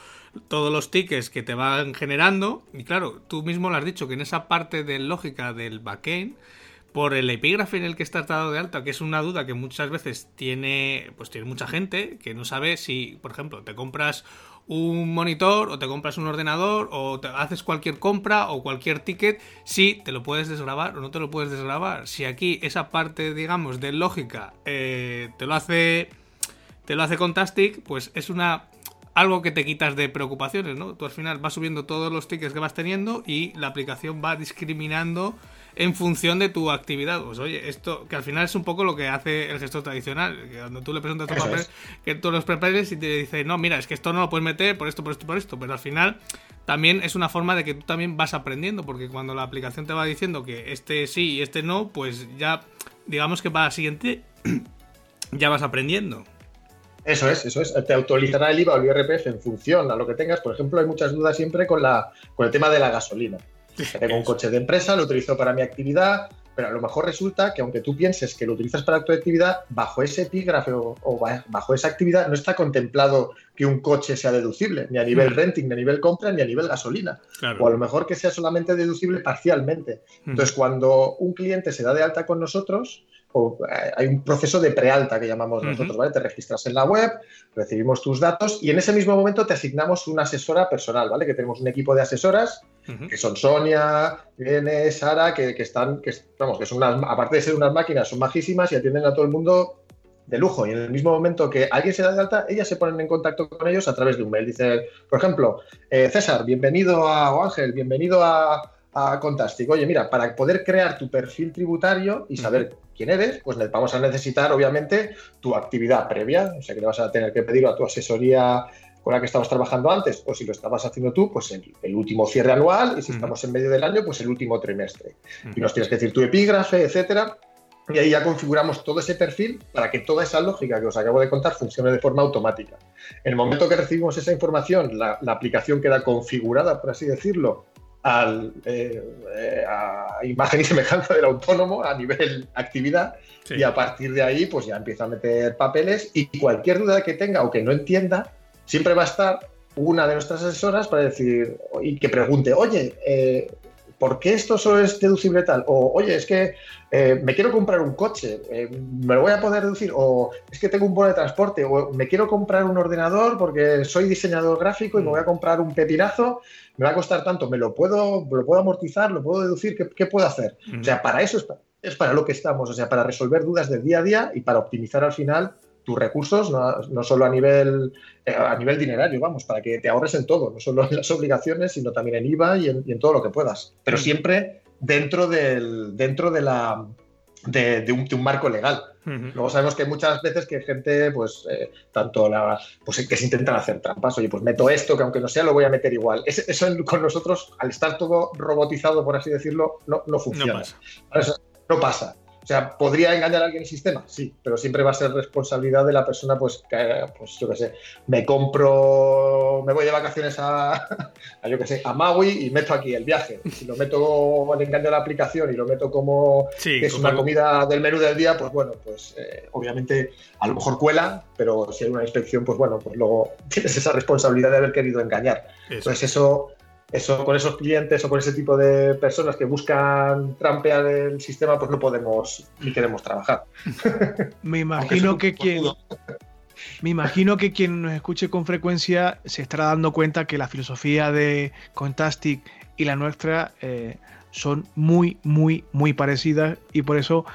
todos los tickets que te van generando y claro, tú mismo lo has dicho que en esa parte de lógica del backend por el epígrafe en el que estás dado de alta, que es una duda que muchas veces tiene, pues tiene mucha gente que no sabe si, por ejemplo, te compras un monitor o te compras un ordenador o te haces cualquier compra o cualquier ticket, si te lo puedes desgrabar o no te lo puedes desgrabar. Si aquí esa parte, digamos, de lógica eh, te lo hace te lo hace Contastic, pues es una algo que te quitas de preocupaciones, ¿no? Tú al final vas subiendo todos los tickets que vas teniendo y la aplicación va discriminando en función de tu actividad. Pues oye, esto que al final es un poco lo que hace el gestor tradicional, que cuando tú le presentas tus papeles, que tú los prepares y te dice, no, mira, es que esto no lo puedes meter por esto, por esto, por esto, pero al final también es una forma de que tú también vas aprendiendo, porque cuando la aplicación te va diciendo que este sí y este no, pues ya, digamos que para la siguiente ya vas aprendiendo. Eso es, eso es. Te actualizará el IVA o el IRPF en función a lo que tengas. Por ejemplo, hay muchas dudas siempre con, la, con el tema de la gasolina. Tengo un coche de empresa, lo utilizo para mi actividad, pero a lo mejor resulta que aunque tú pienses que lo utilizas para tu actividad, bajo ese epígrafe o, bajo esa actividad no está contemplado que un coche sea deducible, ni a nivel mm. renting, ni a nivel compra, ni a nivel gasolina. O a lo mejor que sea solamente deducible parcialmente. Mm. Entonces, cuando un cliente se da de alta con nosotros, eh, hay un proceso de prealta que llamamos nosotros, ¿vale? Te registras en la web, recibimos tus datos y en ese mismo momento te asignamos una asesora personal, ¿vale? Que tenemos un equipo de asesoras que son Sonia, Irene, Sara, que, están, que, vamos, que son unas, aparte de ser unas máquinas, son majísimas y atienden a todo el mundo de lujo. Y en el mismo momento que alguien se da de alta, ellas se ponen en contacto con ellos a través de un mail. Dice, por ejemplo, eh, César, bienvenido a, o Ángel, bienvenido a, a Contastic. Oye, mira, para poder crear tu perfil tributario y saber quién eres, pues vamos a necesitar, obviamente, tu actividad previa. O sea, que le vas a tener que pedir a tu asesoría con la que estabas trabajando antes, o si lo estabas haciendo tú, pues el, último cierre anual, y si estamos en medio del año, pues el último trimestre. Y nos tienes que decir tu epígrafe, etcétera. y ahí ya configuramos todo ese perfil para que toda esa lógica que os acabo de contar funcione de forma automática. En el momento que recibimos esa información, la, aplicación queda configurada, por así decirlo, al, eh, eh, a imagen y semejanza del autónomo a nivel actividad y a partir de ahí pues ya empieza a meter papeles y cualquier duda que tenga o que no entienda, siempre va a estar una de nuestras asesoras para decir y que pregunte, oye, eh, ¿por qué esto solo es deducible tal? O, oye, es que eh, me quiero comprar un coche, eh, ¿me lo voy a poder deducir? O es que tengo un bono de transporte, o me quiero comprar un ordenador porque soy diseñador gráfico y me voy a comprar un pepinazo, me va a costar tanto, ¿me lo puedo, lo puedo amortizar? ¿Lo puedo deducir? ¿Qué, puedo hacer? O sea, para eso es, es para lo que estamos, o sea, para resolver dudas del día a día y para optimizar al final tus recursos, no, solo a nivel, eh, a nivel dinerario, vamos, para que te ahorres en todo, no solo en las obligaciones, sino también en IVA y en, todo lo que puedas. Pero siempre dentro, del, dentro de, la, de, un, marco legal. Luego sabemos que muchas veces que gente, pues, eh, tanto la, pues que se intentan hacer trampas, oye, pues meto esto, que aunque no sea, lo voy a meter igual. eso con nosotros, al estar todo robotizado, por así decirlo, no, no funciona. no pasa. O sea, ¿podría engañar a alguien el sistema? Sí, pero siempre va a ser responsabilidad de la persona, pues, que, pues yo qué sé, me compro, me voy de vacaciones a, yo qué sé, a Maui y meto aquí el viaje. Si lo meto al engaño de la aplicación y lo meto como que es una comida del menú del día, pues bueno, pues eh, obviamente a lo mejor cuela, pero si hay una inspección, pues bueno, pues luego tienes esa responsabilidad de haber querido engañar. Entonces eso eso con esos clientes o con ese tipo de personas que buscan trampear el sistema, pues no podemos ni queremos trabajar. Me imagino que quien me imagino que quien nos escuche con frecuencia se estará dando cuenta que la filosofía de Contastic y la nuestra eh, son muy, muy, muy parecidas y por eso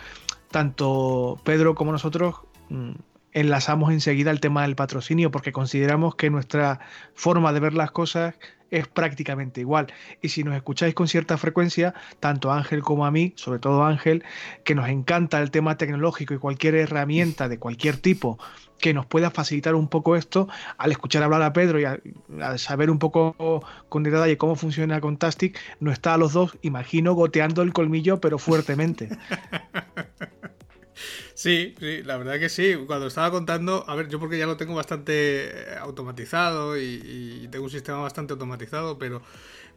tanto Pedro como nosotros mm, enlazamos enseguida el tema del patrocinio porque consideramos que nuestra forma de ver las cosas es prácticamente igual. Y si nos escucháis con cierta frecuencia, tanto Ángel como a mí, sobre todo Ángel, que nos encanta el tema tecnológico y cualquier herramienta de cualquier tipo que nos pueda facilitar un poco esto, al escuchar hablar a Pedro y al, saber un poco con detalle cómo funciona Contastic, no está a los dos, imagino, goteando el colmillo, pero fuertemente. Sí, sí, la verdad que sí. Cuando estaba contando, a ver, yo porque ya lo tengo bastante eh, automatizado y, tengo un sistema bastante automatizado, pero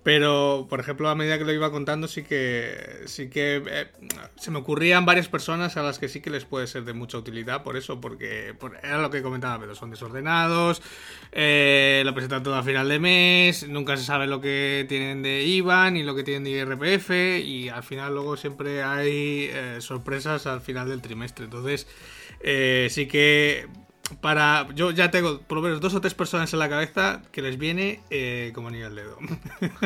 pero, por ejemplo, a medida que lo iba contando, sí que, sí que eh, se me ocurrían varias personas a las que sí que les puede ser de mucha utilidad por eso, porque era lo que comentaba, pero son desordenados, eh, lo presentan todo a final de mes, nunca se sabe lo que tienen de IVA ni lo que tienen de IRPF y al final luego siempre hay eh, sorpresas al final del trimestre. Entonces, sí que para. Yo ya tengo por lo menos dos o tres personas en la cabeza que les viene eh, como anillo al dedo.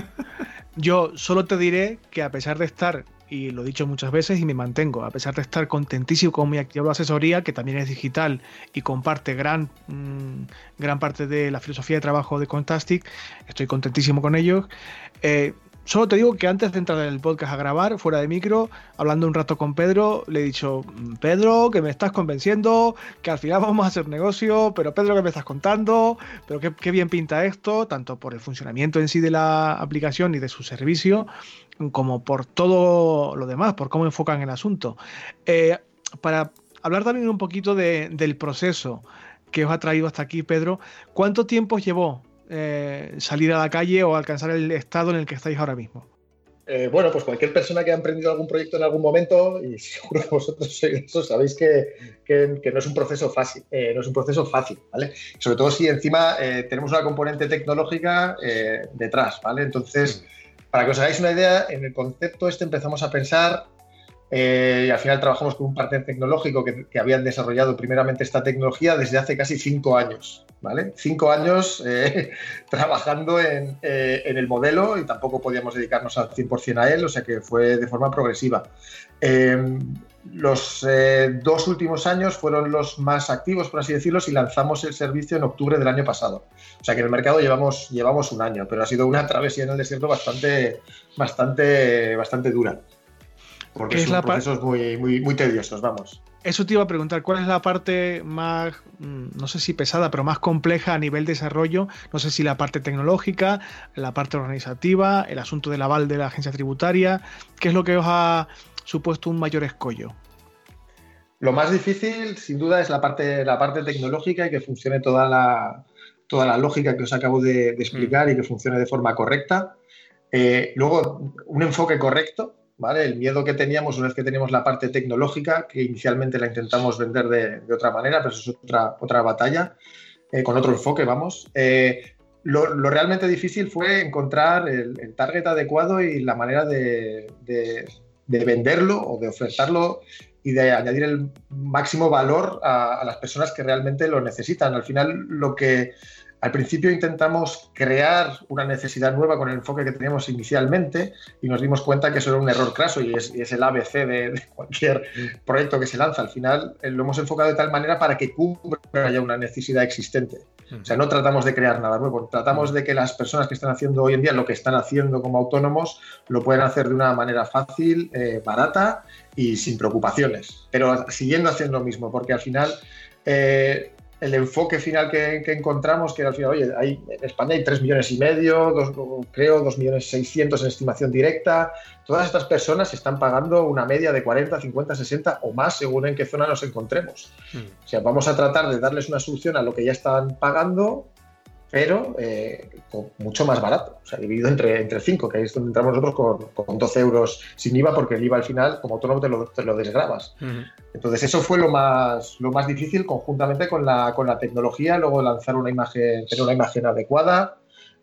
yo solo te diré que a pesar de estar, y lo he dicho muchas veces y me mantengo, a pesar de estar contentísimo con mi actividad de asesoría, que también es digital y comparte gran, mm, gran parte de la filosofía de trabajo de Contastic, estoy contentísimo con ellos. Eh, Solo te digo que antes de entrar en el podcast a grabar, fuera de micro, hablando un rato con Pedro, le he dicho, mm, Pedro, que me estás convenciendo, que al final vamos a hacer negocio, pero Pedro, que me estás contando, pero qué, bien pinta esto, tanto por el funcionamiento en sí de la aplicación y de su servicio, como por todo lo demás, por cómo enfocan el asunto. Eh, para hablar también un poquito del proceso que os ha traído hasta aquí, Pedro, ¿cuánto tiempo llevó eh, salir a la calle o alcanzar el estado en el que estáis ahora mismo? Eh, bueno, pues cualquier persona que ha emprendido algún proyecto en algún momento, y seguro que vosotros eso, sabéis que, no es un proceso fácil, eh, no es un proceso fácil, ¿vale? Sobre todo si encima tenemos una componente tecnológica detrás, ¿vale? Entonces, para que os hagáis una idea, en el concepto este empezamos a pensar y al final trabajamos con un partner tecnológico que, que, habían desarrollado primeramente esta tecnología desde hace casi cinco años. ¿Vale? Cinco años eh, trabajando eh, en, el modelo y tampoco podíamos dedicarnos al 100% a él, o sea que fue de forma progresiva. Em, los eh, dos últimos años fueron los más activos, por así decirlo, y lanzamos el servicio en octubre del año pasado. O sea que en el mercado llevamos, llevamos un año, pero ha sido una travesía en el desierto bastante, bastante, bastante dura. Porque son procesos muy, muy, muy tediosos, vamos. Eso te iba a preguntar, ¿cuál es la parte más, mm, no sé si pesada, pero más compleja a nivel de desarrollo? No sé si la parte tecnológica, la parte organizativa, el asunto del aval de la agencia tributaria. ¿Qué es lo que os ha supuesto un mayor escollo? Lo más difícil, sin duda, es la parte, la parte tecnológica y que funcione toda la, toda la lógica que os acabo de, explicar y que funcione de forma correcta. Eh, luego, un enfoque correcto, ¿vale? El miedo que teníamos una vez que teníamos la parte tecnológica, que inicialmente la intentamos vender de, otra manera, pero eso es otra, otra batalla, eh, con otro enfoque, vamos. Eh, lo, realmente difícil fue encontrar el, target adecuado y la manera de, venderlo o de ofertarlo y de añadir el máximo valor a, las personas que realmente lo necesitan. Al final, lo que al principio intentamos crear una necesidad nueva con el enfoque que teníamos inicialmente y nos dimos cuenta que eso era un error craso y es, el ABC de, cualquier proyecto que se lanza. Al final eh, lo hemos enfocado de tal manera para que cubra ya una necesidad existente. O sea, no tratamos de crear nada nuevo, tratamos de que las personas que están haciendo hoy en día lo que están haciendo como autónomos lo puedan hacer de una manera fácil, eh, barata y sin preocupaciones, pero siguiendo haciendo lo mismo, porque al final eh, el enfoque final que, encontramos, que al final, oye, hay, en España hay 3 millones y medio, creo, 2 millones 600 en estimación directa. Todas estas personas están pagando una media de 40, 50, 60 o más según en qué zona nos encontremos. Hmm. O sea, vamos a tratar de darles una solución a lo que ya están pagando pero eh, mucho más barato, o sea, dividido entre, entre 5, que ahí es donde entramos nosotros con, 12 euros sin IVA, porque el IVA al final, como autónomo, te lo, te lo desgrabas. Entonces, eso fue lo más, lo más difícil conjuntamente con la, con la tecnología, luego lanzar una imagen, tener una imagen adecuada,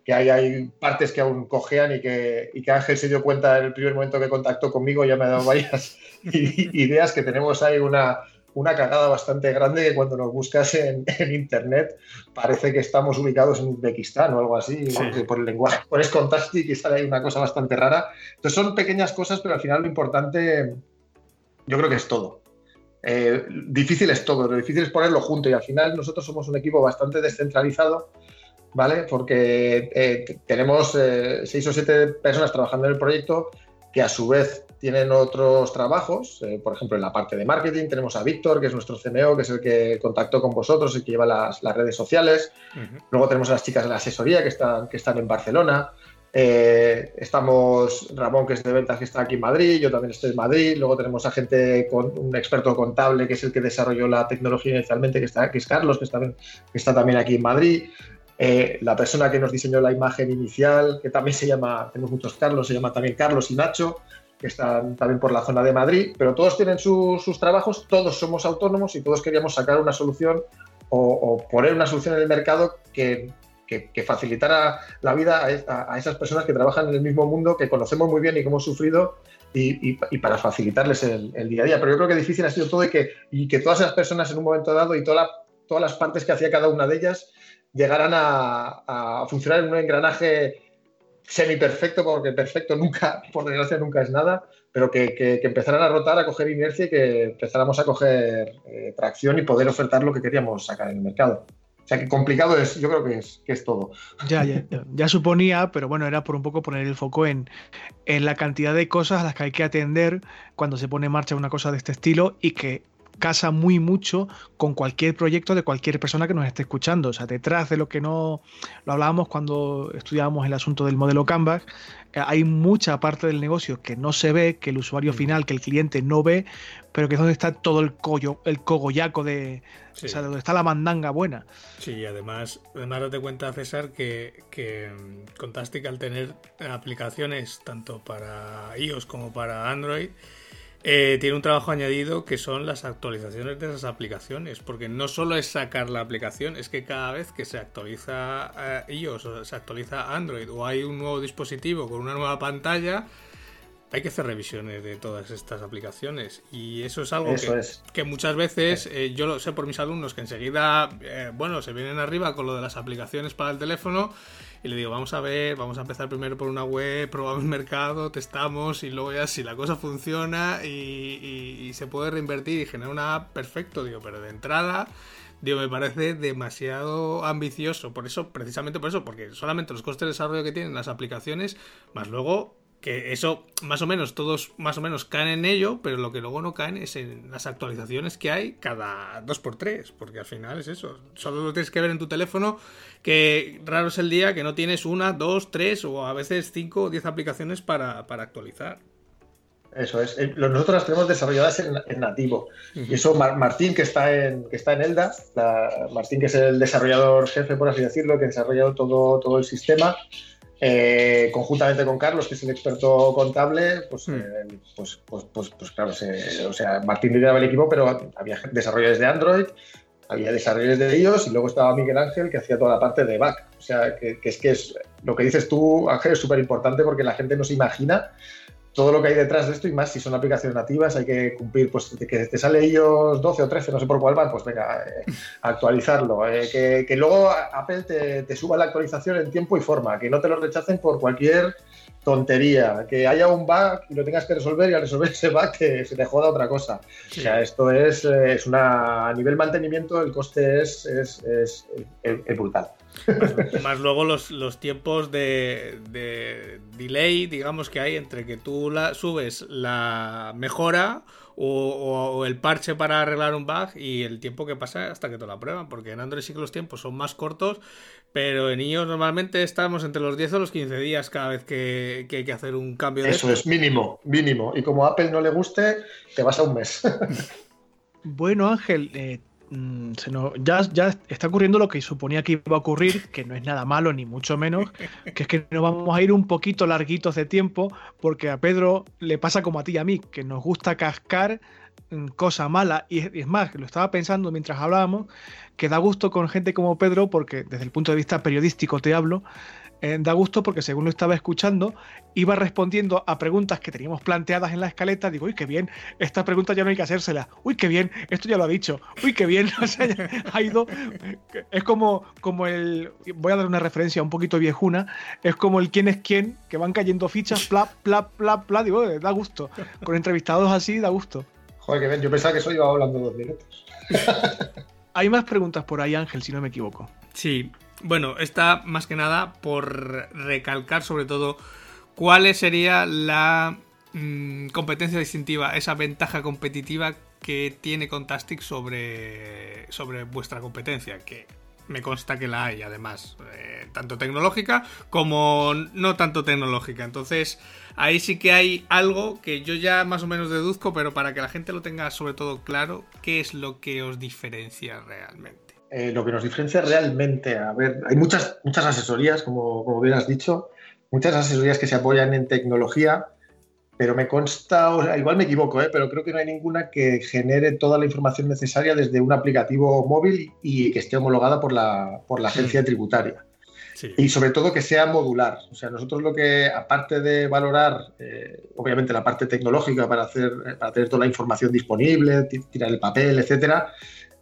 que hay, hay partes que aún cojean y que, y que Ángel se dio cuenta en el primer momento que contactó conmigo, ya me ha dado varias ideas, que tenemos ahí una, una cagada bastante grande que cuando nos buscas en, internet parece que estamos ubicados en Uzbekistán o algo así, por el lenguaje pones Contastic y sale ahí una cosa bastante rara. Entonces son pequeñas cosas, pero al final lo importante yo creo que es todo. Eh, difícil es todo, lo difícil es ponerlo junto y al final nosotros somos un equipo bastante descentralizado, ¿vale? Porque eh, tenemos eh, seis o siete personas trabajando en el proyecto que a su vez tienen otros trabajos, eh, por ejemplo, en la parte de marketing tenemos a Víctor, que es nuestro CMO, que es el que contactó con vosotros, y que lleva las, redes sociales. Luego tenemos a las chicas de la asesoría que están, que están en Barcelona. Eh, estamos Ramón, que es de ventas, que está aquí en Madrid, yo también estoy en Madrid. Luego tenemos a gente con un experto contable, que es el que desarrolló la tecnología inicialmente, que, está, que es Carlos, que está, que está también aquí en Madrid. Eh, la persona que nos diseñó la imagen inicial, que también se llama, tenemos muchos Carlos, se llama también Carlos y Nacho que están también por la zona de Madrid, pero todos tienen sus trabajos, todos somos autónomos y todos queríamos sacar una solución o, poner una solución en el mercado que, facilitara la vida a, esas personas que trabajan en el mismo mundo, que conocemos muy bien y que hemos sufrido y, para facilitarles el, día a día. Pero yo creo que difícil ha sido todo y que, y que todas esas personas en un momento dado y todas las partes que hacía cada una de ellas llegaran a, a funcionar en un engranaje semi perfecto, porque perfecto nunca, por desgracia, nunca es nada, pero que, que, empezaran a rotar, a coger inercia y que empezáramos a coger eh, tracción y poder ofertar lo que queríamos sacar en el mercado. O sea que complicado es, yo creo que es, que es todo. Ya, ya, ya, suponía, pero bueno, era por un poco poner el foco en, en la cantidad de cosas a las que hay que atender cuando se pone en marcha una cosa de este estilo y que casa muy mucho con cualquier proyecto de cualquier persona que nos esté escuchando. O sea, detrás de lo que no lo hablábamos cuando estudiábamos el asunto del modelo Canvas, eh, hay mucha parte del negocio que no se ve, que el usuario mm. final, que el cliente no ve, pero que es donde está todo el collo, el cogollaco de. O sea, donde está la mandanga buena. Sí, y además, además date cuenta, César, que, que Contastic al tener aplicaciones tanto para iOS como para Android, eh, tiene un trabajo añadido que son las actualizaciones de esas aplicaciones, porque no solo es sacar la aplicación, es que cada vez que se actualiza eh, iOS o se actualiza Android o hay un nuevo dispositivo con una nueva pantalla, hay que hacer revisiones de todas estas aplicaciones. Y eso es algo que, muchas veces eh, yo lo sé por mis alumnos que enseguida bueno se vienen arriba con lo de las aplicaciones para el teléfono y le digo, vamos a ver, vamos a empezar primero por una web, probamos el mercado, testamos y luego ya si la cosa funciona y, se puede reinvertir y generar una app, perfecto, digo, pero de entrada... Digo, me parece demasiado ambicioso. Por eso, precisamente por eso, porque solamente los costes de desarrollo que tienen las aplicaciones, más luego que eso más o menos todos más o menos caen en ello, pero lo que luego no caen es en las actualizaciones que hay cada dos por tres, porque al final es eso, solo lo tienes que ver en tu teléfono, que raro es el día que no tienes una, dos, tres o a veces cinco o diez aplicaciones para, actualizar. Eso es. Eh, nosotros las tenemos desarrolladas en, nativo. Y eso Martín, que está en, que está en Elda, Martín, que es el desarrollador jefe, por así decirlo, que ha desarrollado todo, todo el sistema, eh, conjuntamente con Carlos, que es el experto contable, pues, hmm. eh, pues, pues, pues, pues, claro, o sea, Martín lideraba el equipo, pero había desarrolladores de Android, había desarrolladores de ellos y luego estaba Miguel Ángel que hacía toda la parte de back. O sea, que, que es que es, lo que dices tú, Ángel, es súper importante porque la gente no se imagina todo lo que hay detrás de esto y más si son aplicaciones nativas hay que cumplir, pues que te sale ellos 12 o 13, no sé por cuál van, pues venga, eh, actualizarlo. Eh, que, luego Apple te, suba la actualización en tiempo y forma, que no te lo rechacen por cualquier tontería, que haya un bug y lo tengas que resolver y al resolver ese bug que se te joda otra cosa. O sea, esto es, eh, es una, a nivel mantenimiento el coste es, es, es, es brutal. Más, luego los, tiempos de, delay, digamos, que hay entre que tú la, subes la mejora o, el parche para arreglar un bug y el tiempo que pasa hasta que te la prueban. Porque en Android sí que los tiempos son más cortos, pero en iOS normalmente estamos entre los 10 o los 15 días cada vez que, hay que hacer un cambio de Eso es, mínimo, mínimo. Y como a Apple no le guste, te vas a un mes. bueno, Ángel, eh, Mm, ya, ya está ocurriendo lo que suponía que iba a ocurrir, que no es nada malo ni mucho menos, que es que nos vamos a ir un poquito larguitos de tiempo, porque a Pedro le pasa como a ti y a mí, que nos gusta cascar mm, cosa mala, y es más, lo estaba pensando mientras hablábamos, que da gusto con gente como Pedro, porque desde el punto de vista periodístico te hablo, eh, da gusto porque según lo estaba escuchando, iba respondiendo a preguntas que teníamos planteadas en la escaleta. Digo, uy, qué bien, esta pregunta ya no hay que hacérsela. Uy, qué bien, esto ya lo ha dicho. Uy, qué bien. O sea, ha ido. Es como, como el. Voy a dar una referencia un poquito viejuna. Es como el quién es quién, que van cayendo fichas, pla, pla, pla, pla. Digo, da gusto. Con entrevistados así, da gusto. Joder, qué bien. Yo pensaba que eso iba hablando dos minutos. hay más preguntas por ahí, Ángel, si no me equivoco. Sí, bueno, está más que nada por recalcar sobre todo cuál sería la mm, competencia distintiva, esa ventaja competitiva que tiene Contastic sobre, sobre vuestra competencia, que me consta que la hay además, eh, tanto tecnológica como no tanto tecnológica. Entonces, ahí sí que hay algo que yo ya más o menos deduzco, pero para que la gente lo tenga sobre todo claro, ¿qué es lo que os diferencia realmente? Eh, lo que nos diferencia realmente, a ver, hay muchas, muchas asesorías, como, como bien has dicho, muchas asesorías que se apoyan en tecnología, pero me consta, igual me equivoco, ¿eh? pero creo que no hay ninguna que genere toda la información necesaria desde un aplicativo móvil y que esté homologada por la, por la agencia tributaria. Y sobre todo que sea modular. O sea, nosotros lo que, aparte de valorar, eh, obviamente, la parte tecnológica para, hacer, para tener toda la información disponible, tirar el papel, etcétera,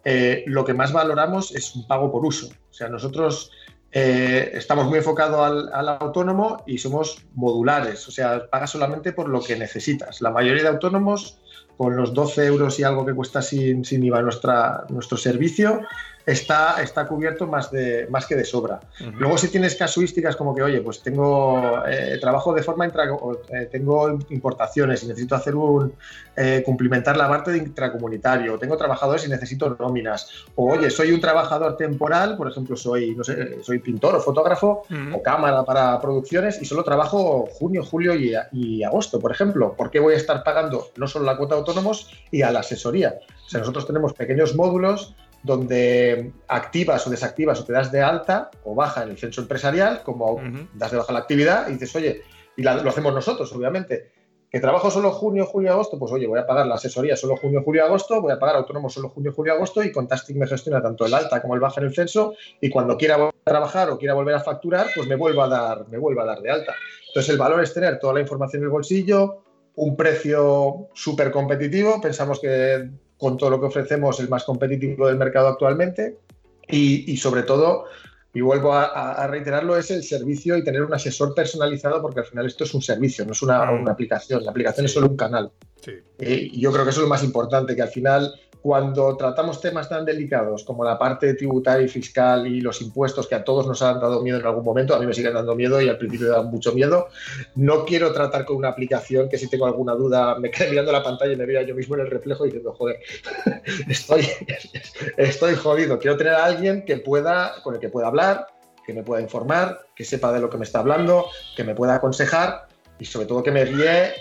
eh, lo que más valoramos es un pago por uso. O sea, nosotros eh, estamos muy enfocados al, autónomo y somos modulares, o sea, pagas solamente por lo que necesitas. La mayoría de autónomos, con los 12 euros y algo que cuesta sin, sin IVA nuestra, nuestro servicio, está, está cubierto más, de, más que de sobra. Luego si tienes casuísticas como que, oye, pues tengo eh, trabajo de forma intra, eh, tengo importaciones y necesito hacer un eh, cumplimentar la parte de intracomunitario, tengo trabajadores y necesito nóminas, o oye, soy un trabajador temporal, por ejemplo, soy, no sé, soy pintor o fotógrafo o cámara para producciones y solo trabajo junio, julio y, y agosto, por ejemplo. ¿Por qué voy a estar pagando no solo la cuota de autónomos y a la asesoría? O sea, nosotros tenemos pequeños módulos donde activas o desactivas o te das de alta o baja en el censo empresarial, como das de baja la actividad y dices, oye, y lo hacemos nosotros, obviamente, que trabajo solo junio, julio, agosto, pues oye, voy a pagar la asesoría solo junio, julio, agosto, voy a pagar autónomo solo junio, julio, agosto y Contastic me gestiona tanto el alta como el baja en el censo y cuando quiera volver a trabajar o quiera volver a facturar, pues me vuelvo a dar, me vuelvo a dar de alta. Entonces el valor es tener toda la información en el bolsillo, un precio súper competitivo, pensamos que con todo lo que ofrecemos el más competitivo del mercado actualmente y, sobre todo, y vuelvo a, reiterarlo, es el servicio y tener un asesor personalizado porque al final esto es un servicio, no es una, mm. aplicación. La aplicación es solo un canal. Y yo creo que eso es lo más importante, que al final cuando tratamos temas tan delicados como la parte tributaria y fiscal y los impuestos que a todos nos han dado miedo en algún momento, a mí me siguen dando miedo y al principio me dan mucho miedo, no quiero tratar con una aplicación que si tengo alguna duda me quede mirando la pantalla y me vea yo mismo en el reflejo diciendo, joder, estoy, estoy jodido. Quiero tener a alguien que pueda, con el que pueda hablar, que me pueda informar, que sepa de lo que me está hablando, que me pueda aconsejar y sobre todo que me guíe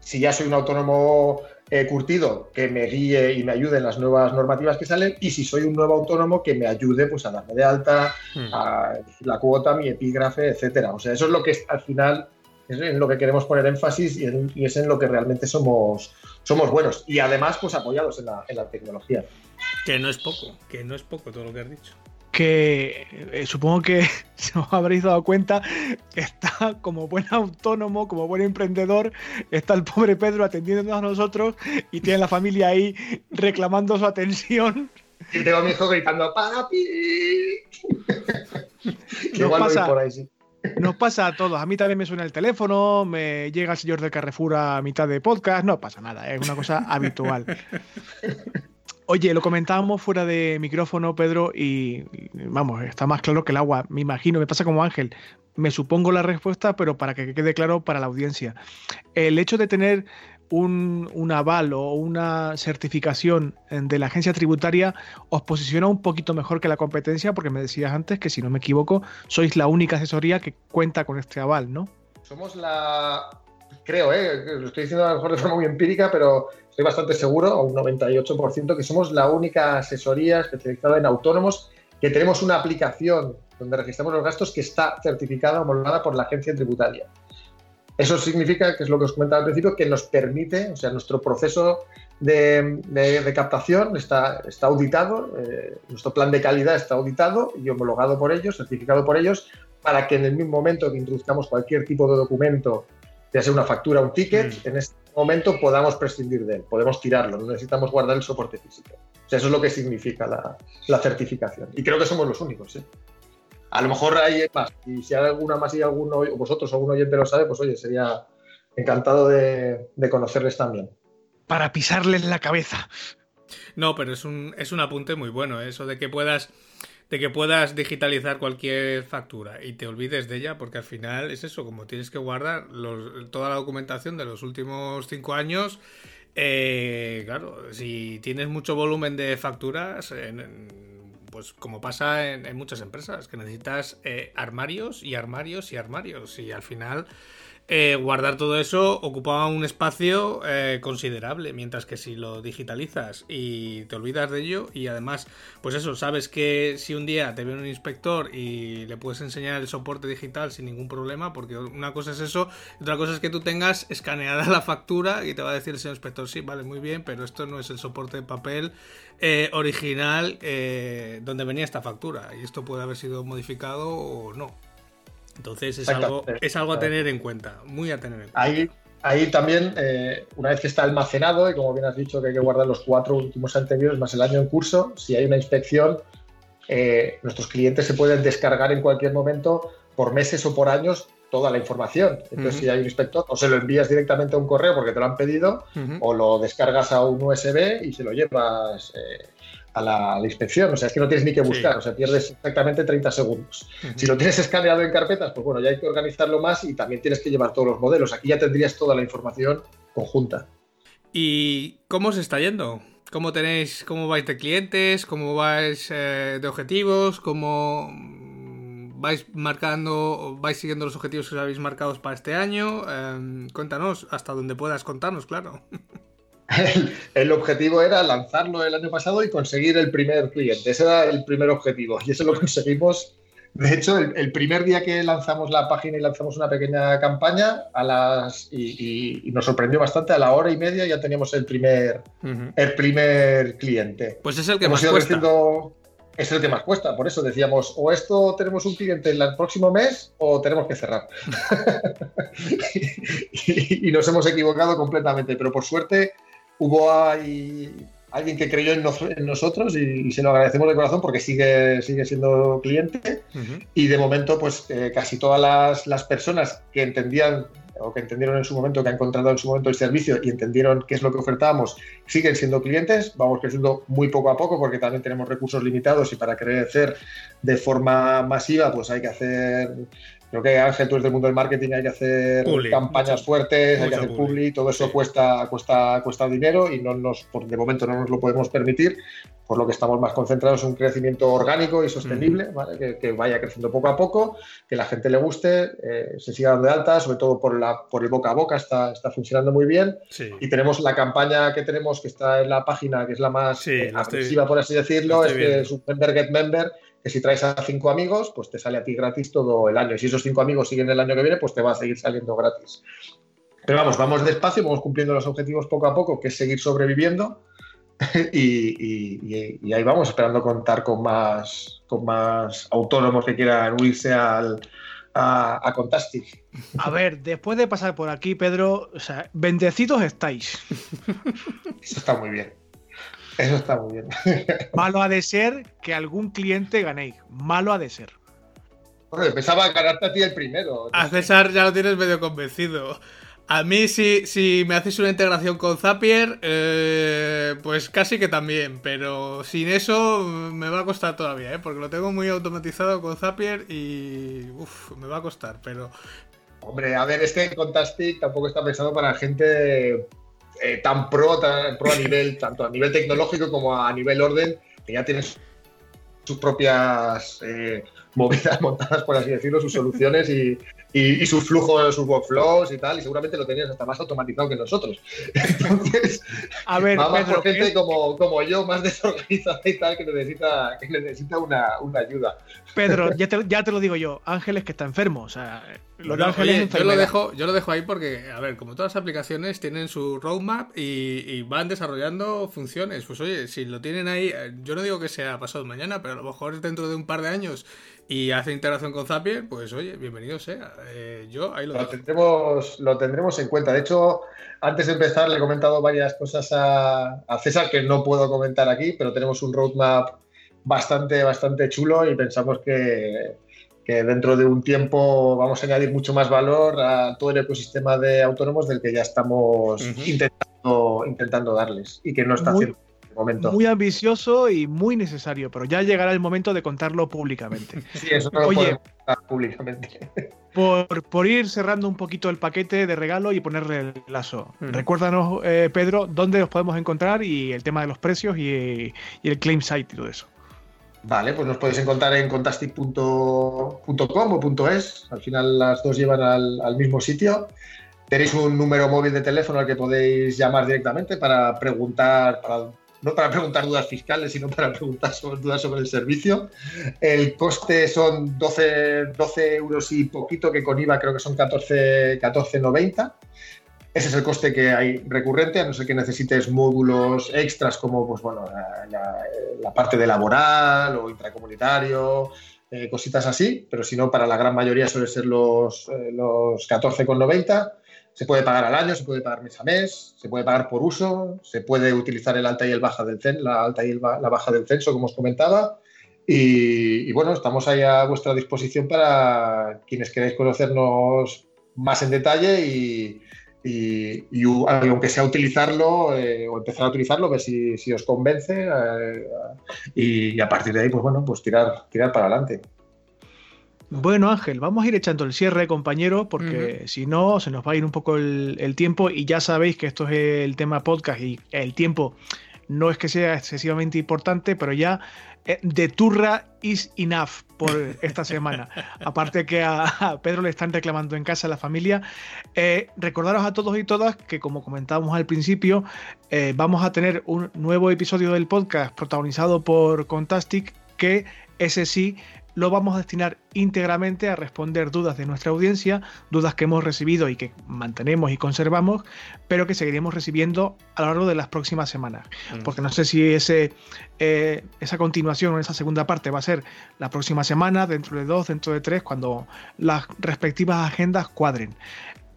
Si ya soy un autónomo eh, curtido, que me guíe y me ayude en las nuevas normativas que salen. Y si soy un nuevo autónomo, que me ayude pues, a darme de alta, Hmm. a la cuota, mi epígrafe, etcétera. O sea, eso es lo que al final es en lo que queremos poner énfasis y, en- y es en lo que realmente somos, somos buenos. Y además, pues apoyados en la, en la tecnología. Que no es poco, que no es poco todo lo que has dicho. Que eh, supongo que se os habréis dado cuenta, está como buen autónomo, como buen emprendedor, está el pobre Pedro atendiéndonos a nosotros y tiene la familia ahí reclamando su atención. Y tengo a mi hijo gritando, ¡Papi! igual pasa- oís por ahí, sí. Nos pasa a todos. A mí también me suena el teléfono, me llega el señor de Carrefour a mitad de podcast, no pasa nada, es una cosa habitual. Oye, lo comentábamos fuera de micrófono, Pedro, y vamos, está más claro que el agua, me imagino, me pasa como Ángel. Me supongo la respuesta, pero para que quede claro para la audiencia. El hecho de tener un, un aval o una certificación de la agencia tributaria os posiciona un poquito mejor que la competencia, porque me decías antes que, si no me equivoco, sois la única asesoría que cuenta con este aval, ¿no? Somos la. Creo, ¿eh? lo estoy diciendo a lo mejor de forma muy empírica, pero estoy bastante seguro, a un 98%, que somos la única asesoría especializada en autónomos que tenemos una aplicación donde registramos los gastos que está certificada, homologada por la agencia tributaria. Eso significa, que es lo que os comentaba al principio, que nos permite, o sea, nuestro proceso de, de- captación está, está auditado, eh, nuestro plan de calidad está auditado y homologado por ellos, certificado por ellos, para que en el mismo momento que introduzcamos cualquier tipo de documento, ya sea una factura o un ticket, Mm. en este momento podamos prescindir de él, podemos tirarlo, no necesitamos guardar el soporte físico. O sea, eso es lo que significa la, la certificación. Y creo que somos los únicos. ¿eh? A lo mejor hay más, y si hay alguna más y alguno, o vosotros o algún oyente lo sabe, pues oye, sería encantado de, de conocerles también. Para pisarles la cabeza. No, pero es un, es un apunte muy bueno, ¿eh? eso de que puedas de que puedas digitalizar cualquier factura y te olvides de ella, porque al final es eso, como tienes que guardar los- toda la documentación de los últimos cinco años, eh, claro, si tienes mucho volumen de facturas, en- pues como pasa en, en muchas empresas, que necesitas eh, armarios y armarios y armarios, y al final eh, guardar todo eso ocupaba un espacio eh, considerable, mientras que si lo digitalizas y te olvidas de ello y además, pues eso, sabes que si un día te viene un inspector y le puedes enseñar el soporte digital sin ningún problema, porque una cosa es eso, otra cosa es que tú tengas escaneada la factura y te va a decir el señor inspector, sí, vale, muy bien, pero esto no es el soporte de papel eh, original eh, donde venía esta factura y esto puede haber sido modificado o no. Entonces es algo, es algo a tener en cuenta, muy a tener en cuenta. Ahí, ahí también, eh, una vez que está almacenado, y como bien has dicho que hay que guardar los cuatro últimos anteriores más el año en curso, si hay una inspección, eh, nuestros clientes se pueden descargar en cualquier momento, por meses o por años, toda la información. Entonces, si hay un inspector, o se lo envías directamente a un correo porque te lo han pedido, o lo descargas a un USB y se lo llevas eh, a, la, a la inspección. O sea, es que no tienes ni que Sí. buscar, o sea, pierdes exactamente 30 segundos. Si lo tienes escaneado en carpetas, pues bueno, ya hay que organizarlo más y también tienes que llevar todos los modelos. Aquí ya tendrías toda la información conjunta. ¿Y cómo se está yendo? ¿Cómo tenéis, cómo vais de clientes? ¿Cómo vais eh, de objetivos? ¿Cómo vais marcando, vais siguiendo los objetivos que os habéis marcados para este año? Eh, cuéntanos, hasta donde puedas contarnos, claro. El, el objetivo era lanzarlo el año pasado y conseguir el primer cliente. Ese era el primer objetivo y eso lo conseguimos. De hecho, el, el primer día que lanzamos la página y lanzamos una pequeña campaña, a las y, y- y nos sorprendió bastante, a la hora y media ya teníamos el primer, Ujú. el primer cliente. Pues es el que Hemos más cuesta. creciendo- es el que más cuesta, por eso decíamos, o esto tenemos un cliente el próximo mes o tenemos que cerrar. y, y nos hemos equivocado completamente, pero por suerte hubo ahí alguien que creyó en, nos- en nosotros y, y se lo agradecemos de corazón porque sigue, sigue siendo cliente y de momento pues eh, casi todas las, las personas que entendían o que entendieron en su momento, que han contratado en su momento el servicio y entendieron qué es lo que ofertábamos, siguen siendo clientes. Vamos creciendo muy poco a poco porque también tenemos recursos limitados y para crecer de forma masiva pues hay que hacer, creo que Ángel, tú eres del mundo del marketing, hay que hacer Publi, campañas mucho- fuertes, hay que hacer publi, publi, todo eso sí. cuesta, cuesta, cuesta dinero y no nos, por, de momento no nos lo podemos permitir. por lo que estamos más concentrados en un crecimiento orgánico y sostenible, ¿vale? que, vaya creciendo poco a poco, que la gente le guste, eh, se siga dando de alta, sobre todo por, la, por el boca a boca, está, está funcionando muy bien. Y tenemos la campaña que tenemos, que está en la página, que es la más sí, por así decirlo, es que es un member get member, que si traes a cinco amigos, pues te sale a ti gratis todo el año. Y si esos cinco amigos siguen el año que viene, pues te va a seguir saliendo gratis. Pero vamos, vamos despacio, vamos cumpliendo los objetivos poco a poco, que es seguir sobreviviendo. y, ahí vamos, esperando contar con más, con más autónomos que quieran unirse al, a, a, Contastic. A ver, después de pasar por aquí, Pedro, o sea, bendecidos estáis. Eso está muy bien. Eso está muy bien. Malo ha de ser que algún cliente ganéis. Malo ha de ser. Pensaba ganarte a ti el primero. A César ya lo tienes medio convencido. A mí, si, si me haces una integración con Zapier, eh, pues casi que también, pero sin eso me va a costar todavía, ¿eh? porque lo tengo muy automatizado con Zapier y uf, me va a costar, pero... Hombre, a ver, este Contastic tampoco está pensado para gente eh, tan pro, tan pro a nivel, tanto a nivel tecnológico como a nivel orden, que ya tienes sus propias eh, movidas montadas, por así decirlo, sus soluciones y, y, sus flujos, sus workflows y tal, y seguramente lo tenías hasta más automatizado que nosotros. Entonces, a ver, vamos por gente como, como, yo, más desorganizada y tal, que necesita, que necesita una, una ayuda. Pedro, ya te, ya te, lo digo yo, Ángeles que está enfermo, o sea, los ángeles yo lo dejo, yo lo dejo ahí porque, a ver, como todas las aplicaciones tienen su roadmap y, y, van desarrollando funciones, pues oye, si lo tienen ahí, eh, yo no digo que sea pasado mañana, pero a lo mejor dentro de un par de años y hace integración con Zapier, pues oye, bienvenido sea. Eh, yo ahí lo, lo tendremos Lo tendremos en cuenta. De hecho, antes de empezar le he comentado varias cosas a, César que no puedo comentar aquí, pero tenemos un roadmap bastante, bastante chulo y pensamos que, que dentro de un tiempo vamos a añadir mucho más valor a todo el ecosistema de autónomos del que ya estamos intentando, intentando darles y que no está haciendo muy ambicioso y muy necesario, pero ya llegará el momento de contarlo públicamente. Sí, eso no Oye, lo públicamente. Por, ir cerrando un poquito el paquete de regalo y ponerle el lazo. Recuérdanos, eh, Pedro, dónde os podemos encontrar y el tema de los precios y, el claim site y todo eso. Vale, pues nos podéis encontrar en contastic.com o .es. Al final las dos llevan al, al mismo sitio. Tenéis un número móvil de teléfono al que podéis llamar directamente para preguntar, para no para preguntar dudas fiscales, sino para preguntar dudas sobre el servicio. El coste son 12, 12 euros y poquito, que con IVA creo que son 14,90. 14, ese es el coste que hay recurrente, a no ser que necesites módulos extras como pues, bueno, la, parte de laboral o intracomunitario, eh, cositas así, pero si no, para la gran mayoría suele ser los, eh, los 14,90. Se puede pagar al año, se puede pagar mes a mes, se puede pagar por uso, se puede utilizar el alta y el baja del censo, la alta y la baja del censo, como os comentaba. Y, bueno, estamos ahí a vuestra disposición para quienes queráis conocernos más en detalle y, aunque sea utilizarlo eh, o empezar a utilizarlo, ver si, os convence eh, y, a partir de ahí, pues bueno, pues tirar, tirar para adelante. Bueno, Ángel, vamos a ir echando el cierre, compañero, porque si no, se nos va a ir un poco el, tiempo y ya sabéis que esto es el tema podcast y el tiempo no es que sea excesivamente importante, pero ya eh, de turra is enough por esta semana. Aparte que a, Pedro le están reclamando en casa la familia. Eh, recordaros a todos y todas que, como comentábamos al principio, eh, vamos a tener un nuevo episodio del podcast protagonizado por Contastic, que ese sí lo vamos a destinar íntegramente a responder dudas de nuestra audiencia, dudas que hemos recibido y que mantenemos y conservamos, pero que seguiremos recibiendo a lo largo de las próximas semanas. Mm. Porque no sé si ese, eh, esa continuación o esa segunda parte va a ser la próxima semana, dentro de dos, dentro de tres, cuando las respectivas agendas cuadren.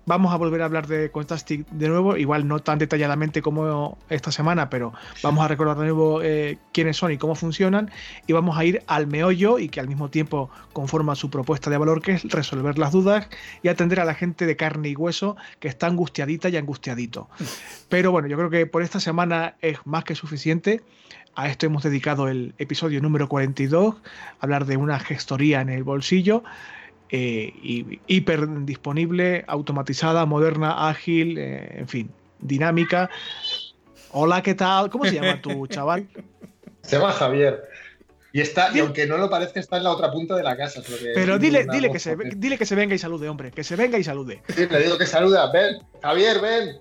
Vamos a volver a hablar de Contastic de nuevo, igual no tan detalladamente como esta semana, pero vamos a recordar de nuevo eh, quiénes son y cómo funcionan y vamos a ir al meollo y que al mismo tiempo conforma su propuesta de valor, que es resolver las dudas y atender a la gente de carne y hueso que está angustiadita y angustiadito. Pero bueno, yo creo que por esta semana es más que suficiente. A esto hemos dedicado el episodio número 42, hablar de una gestoría en el bolsillo eh, hiper disponible, automatizada, moderna, ágil, eh, en fin, dinámica. Hola, ¿qué tal? ¿Cómo se llama tu chaval? Se llama Javier. Y está, y aunque no lo parezca, está en la otra punta de la casa. Pero dile, dile, que se, dile que se venga y salude, hombre. Que se venga y salude. Sí, le digo que saluda. Ven, Javier, ven.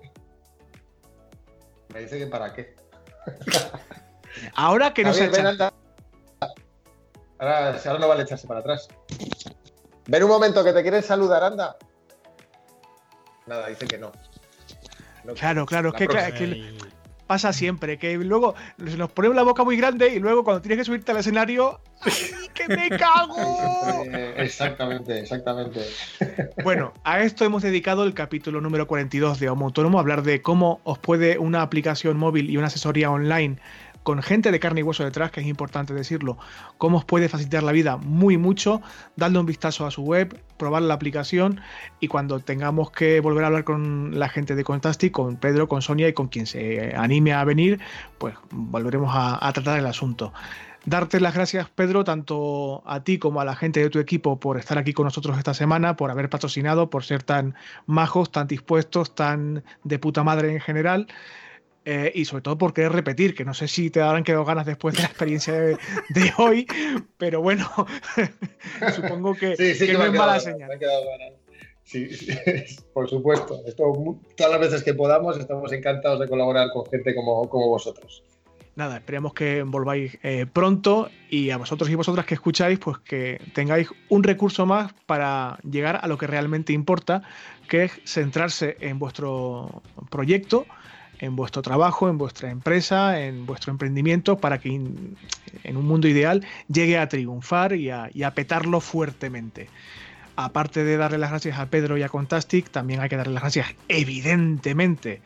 Me dice que para qué. Ahora que no se ven, anda. Ahora, ahora no vale echarse para atrás. Ven un momento, que te quieren saludar, anda. Nada, dice que no. claro, claro, es que, que, pasa siempre, que luego nos ponemos la boca muy grande y luego cuando tienes que subirte al escenario, ¡ay, que me cago! Exactamente, exactamente. Bueno, a esto hemos dedicado el capítulo número 42 de Homo Autónomo, hablar de cómo os puede una aplicación móvil y una asesoría online con gente de carne y hueso detrás, que es importante decirlo, cómo os puede facilitar la vida muy mucho, darle un vistazo a su web, probar la aplicación y cuando tengamos que volver a hablar con la gente de Contastic, con Pedro, con Sonia y con quien se anime a venir, pues volveremos a, tratar el asunto darte las gracias, Pedro, tanto a ti como a la gente de tu equipo por estar aquí con nosotros esta semana, por haber patrocinado, por ser tan majos, tan dispuestos, tan de puta madre en general. Eh, y sobre todo por querer repetir, que no sé si te habrán quedado ganas después de la experiencia de, hoy, pero bueno, supongo que, no es mala señal. Sí, por supuesto. todas las veces que podamos estamos encantados de colaborar con gente como, como vosotros. Nada, esperemos que volváis eh, pronto y a vosotros y vosotras que escucháis, pues que tengáis un recurso más para llegar a lo que realmente importa, que es centrarse en vuestro proyecto, en vuestro trabajo, en vuestra empresa, en vuestro emprendimiento, para que en un mundo ideal llegue a triunfar y a, petarlo fuertemente. Aparte de darle las gracias a Pedro y a Contastic, también hay que darle las gracias, evidentemente,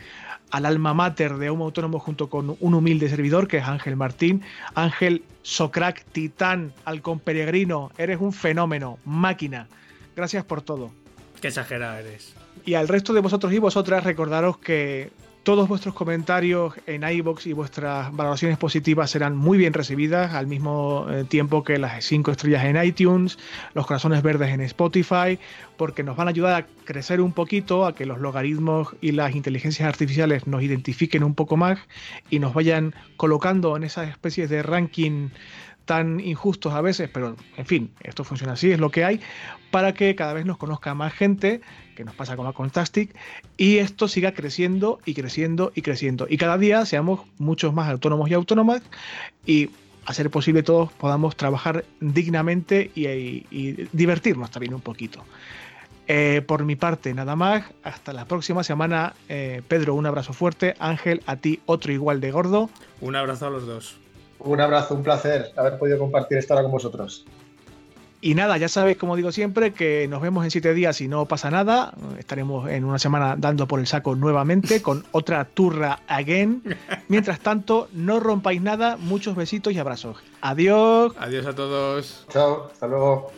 al alma mater de Homo Autónomo junto con un humilde servidor que es Ángel Martín. Ángel Socrac, titán, halcón peregrino, eres un fenómeno, máquina. Gracias por todo. Qué exagerado eres. Y al resto de vosotros y vosotras recordaros que todos vuestros comentarios en iBox y vuestras valoraciones positivas serán muy bien recibidas, al mismo eh, tiempo que las 5 estrellas en iTunes, los corazones verdes en Spotify, porque nos van a ayudar a crecer un poquito, a que los logaritmos y las inteligencias artificiales nos identifiquen un poco más y nos vayan colocando en esas especies de ranking tan injustos a veces, pero en fin, esto funciona así, es lo que hay, para que cada vez nos conozca más gente, que nos pasa como a Contastic, y esto siga creciendo y creciendo y creciendo. Y cada día seamos muchos más autónomos y autónomas y a ser posible todos podamos trabajar dignamente y, divertirnos también un poquito. Eh, por mi parte, nada más. Hasta la próxima semana. Eh, Pedro, un abrazo fuerte. Ángel, a ti otro igual de gordo. Un abrazo a los dos. Un abrazo, un placer haber podido compartir esta hora con vosotros. Y nada, ya sabéis, como digo siempre, que nos vemos en siete días y no pasa nada. Estaremos en una semana dando por el saco nuevamente con otra turra again. Mientras tanto, no rompáis nada. Muchos besitos y abrazos. Adiós. Adiós a todos. Chao, hasta luego.